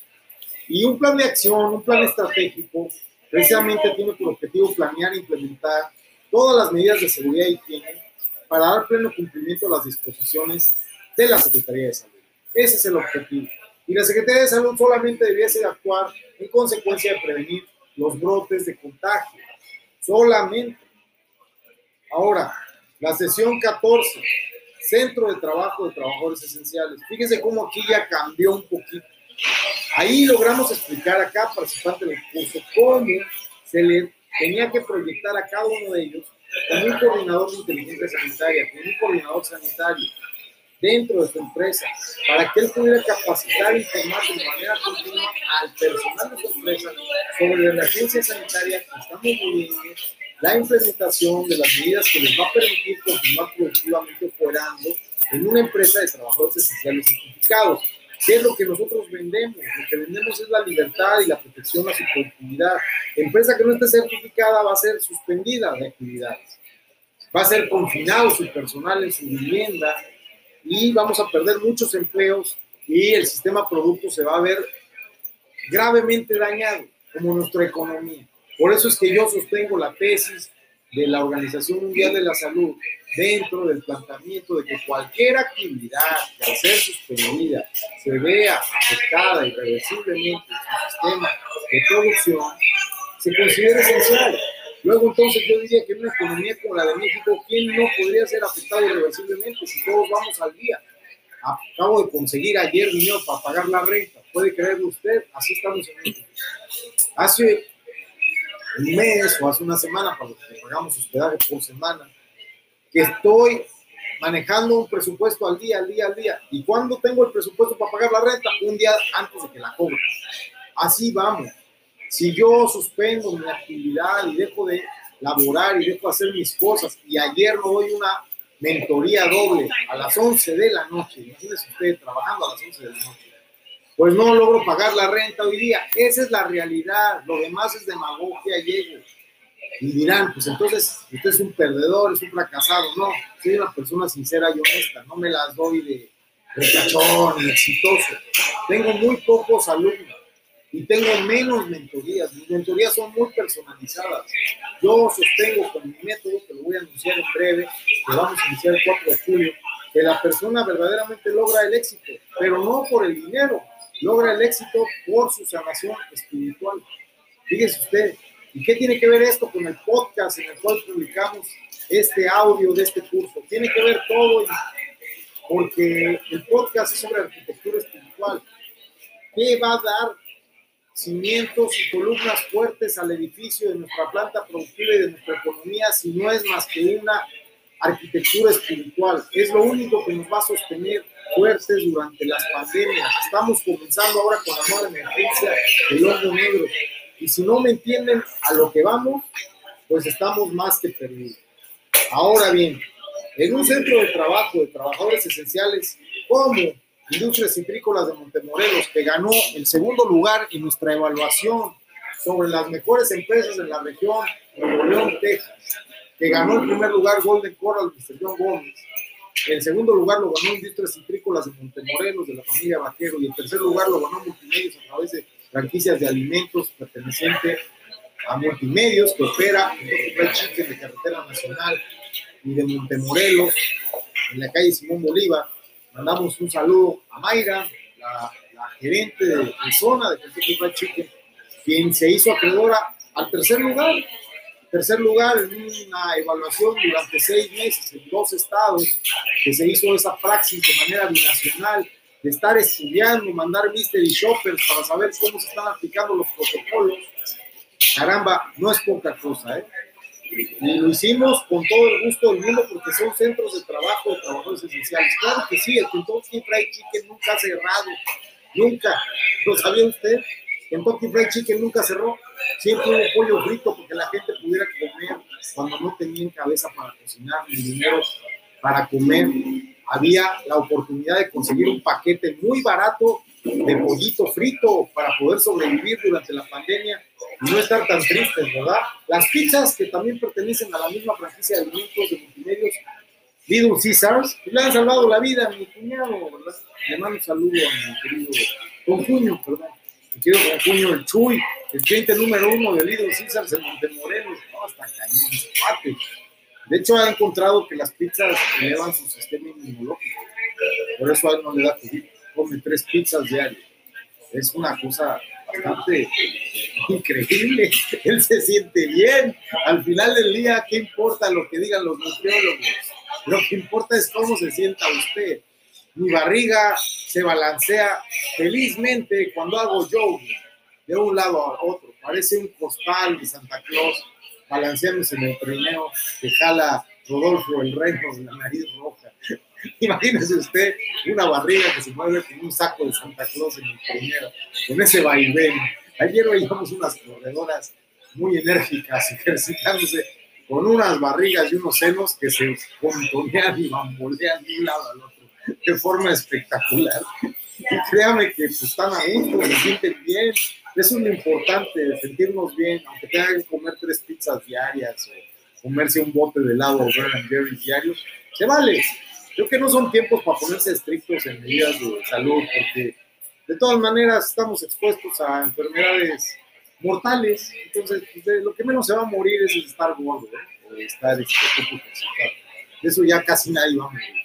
Y un plan de acción, un plan estratégico, precisamente tiene por objetivo planear e implementar todas las medidas de seguridad y higiene para dar pleno cumplimiento a las disposiciones de la Secretaría de Salud. Ese es el objetivo. Y la Secretaría de Salud solamente debiese actuar en consecuencia de prevenir los brotes de contagio. Solamente. Ahora, la sesión 14, Centro de Trabajo de Trabajadores Esenciales. Fíjense cómo aquí ya cambió un poquito. Ahí logramos explicar a cada participante del curso cómo se le tenía que proyectar a cada uno de ellos con un coordinador de inteligencia sanitaria, con un coordinador sanitario dentro de su empresa, para que él pudiera capacitar e informar de manera continua al personal de su empresa sobre la emergencia sanitaria que estamos viviendo, la implementación de las medidas que les va a permitir continuar productivamente operando en una empresa de trabajadores esenciales certificados. ¿Qué es lo que nosotros vendemos? Lo que vendemos es la libertad y la protección a su productividad. empresa que no esté certificada va a ser suspendida de actividades. Va a ser confinado su personal en su vivienda y vamos a perder muchos empleos y el sistema producto se va a ver gravemente dañado, como nuestra economía. Por eso es que yo sostengo la tesis de la Organización Mundial de la Salud dentro del planteamiento de que cualquier actividad que al ser suspendida se vea afectada irreversiblemente en su sistema de producción, se considera esencial. Luego entonces yo diría que en una economía como la de México, ¿quién no podría ser afectado irreversiblemente si todos vamos al día? Acabo de conseguir ayer dinero para pagar la renta. ¿Puede creerlo usted? Así estamos en México. Hace un mes o hace una semana, para los que pagamos hospedaje por semana, que estoy manejando un presupuesto al día, al día, al día. ¿Y cuando tengo el presupuesto para pagar la renta? Un día antes de que la cobre. Así vamos. Si yo suspendo mi actividad y dejo de laborar y dejo de hacer mis cosas y ayer no doy una mentoría doble a las 11 de la noche, imagínense usted trabajando a las 11 de la noche, pues no logro pagar la renta hoy día. Esa es la realidad. Lo demás es demagogia y y dirán, pues entonces usted es un perdedor, es un fracasado. No, soy una persona sincera y honesta, no me las doy de recachón exitoso. Tengo muy pocos alumnos y tengo menos mentorías. Mis mentorías son muy personalizadas. Yo sostengo con mi método, que lo voy a anunciar en breve, que vamos a iniciar el 4 de julio, que la persona verdaderamente logra el éxito, pero no por el dinero, logra el éxito por su sanación espiritual. Fíjese usted, ¿Y qué tiene que ver esto con el podcast en el cual publicamos este audio de este curso? Tiene que ver todo, porque el podcast es sobre arquitectura espiritual. ¿Qué va a dar cimientos y columnas fuertes al edificio de nuestra planta productiva y de nuestra economía si no es más que una arquitectura espiritual? Es lo único que nos va a sostener fuertes durante las pandemias. Estamos comenzando ahora con la nueva emergencia del hongo negro y si no me entienden a lo que vamos, pues estamos más que perdidos. Ahora bien, en un centro de trabajo de trabajadores esenciales como Industrias Citrícolas de Montemorelos, que ganó el segundo lugar en nuestra evaluación sobre las mejores empresas en la región Nuevo León, Texas, que ganó el primer lugar Golden Coral de John Gómez, el segundo lugar lo ganó Industrias Citrícolas de Montemorelos de la familia Vaquero y el tercer lugar lo ganó Multimedios a través de franquicias de alimentos perteneciente a Multimedios, que opera en Chicken de Carretera Nacional y de Montemorelos, en la calle Simón Bolívar. Mandamos un saludo a Mayra, la, gerente de, zona de Kentucky Fried Chicken, quien se hizo acreedora al tercer lugar. Tercer lugar en una evaluación durante seis meses en dos estados, que se hizo esa praxis de manera binacional de estar estudiando, mandar mystery shoppers para saber cómo se están aplicando los protocolos. Caramba, no es poca cosa, ¿eh? Y lo hicimos con todo el gusto del mundo porque son centros de trabajo de trabajadores esenciales. Claro que sí, el Kentucky Fried Chicken nunca ha cerrado, nunca. ¿Lo sabía usted? Kentucky Fried Chicken nunca cerró. Siempre hubo pollo frito porque la gente pudiera comer cuando no tenían cabeza para cocinar ni dinero para comer. Había la oportunidad de conseguir un paquete muy barato de pollito frito para poder sobrevivir durante la pandemia y no estar tan tristes, ¿verdad? Las pizzas que también pertenecen a la misma franquicia de alimentos de multimedios, Little Caesars, le han salvado la vida a mi cuñado, ¿verdad? Le mando un saludo a mi querido Concuño, perdón. Mi querido Concuño, el Chuy, el cliente número uno de Little Caesars en Montemorelos. No, hasta cañón, De hecho, ha encontrado que las pizzas elevan su sistema inmunológico. Por eso a él no le da COVID. Come tres pizzas diarias. Es una cosa bastante increíble. Él se siente bien. Al final del día, ¿qué importa lo que digan los nutriólogos? Lo que importa es cómo se sienta usted. Mi barriga se balancea felizmente cuando hago yoga de un lado a otro. Parece un costal de Santa Claus balanceándose en el trineo que jala Rodolfo el Reno de la nariz roja. Imagínese usted una barriga que se mueve con un saco de Santa Claus en el trineo, con ese vaivén. Ayer veíamos unas corredoras muy enérgicas ejercitándose con unas barrigas y unos senos que se contonean y bambolean de un lado al otro de forma espectacular. Y créame que pues, están a gusto, se sienten bien. Es lo importante, sentirnos bien, aunque tengan que comer tres pizzas diarias o comerse un bote de helado o Jerry diarios, se vale. Creo que no son tiempos para ponerse estrictos en medidas de salud, porque de todas maneras estamos expuestos a enfermedades mortales, entonces pues, lo que menos se va a morir es estar gordo, ¿eh? o estar este, de eso ya casi nadie va a morir.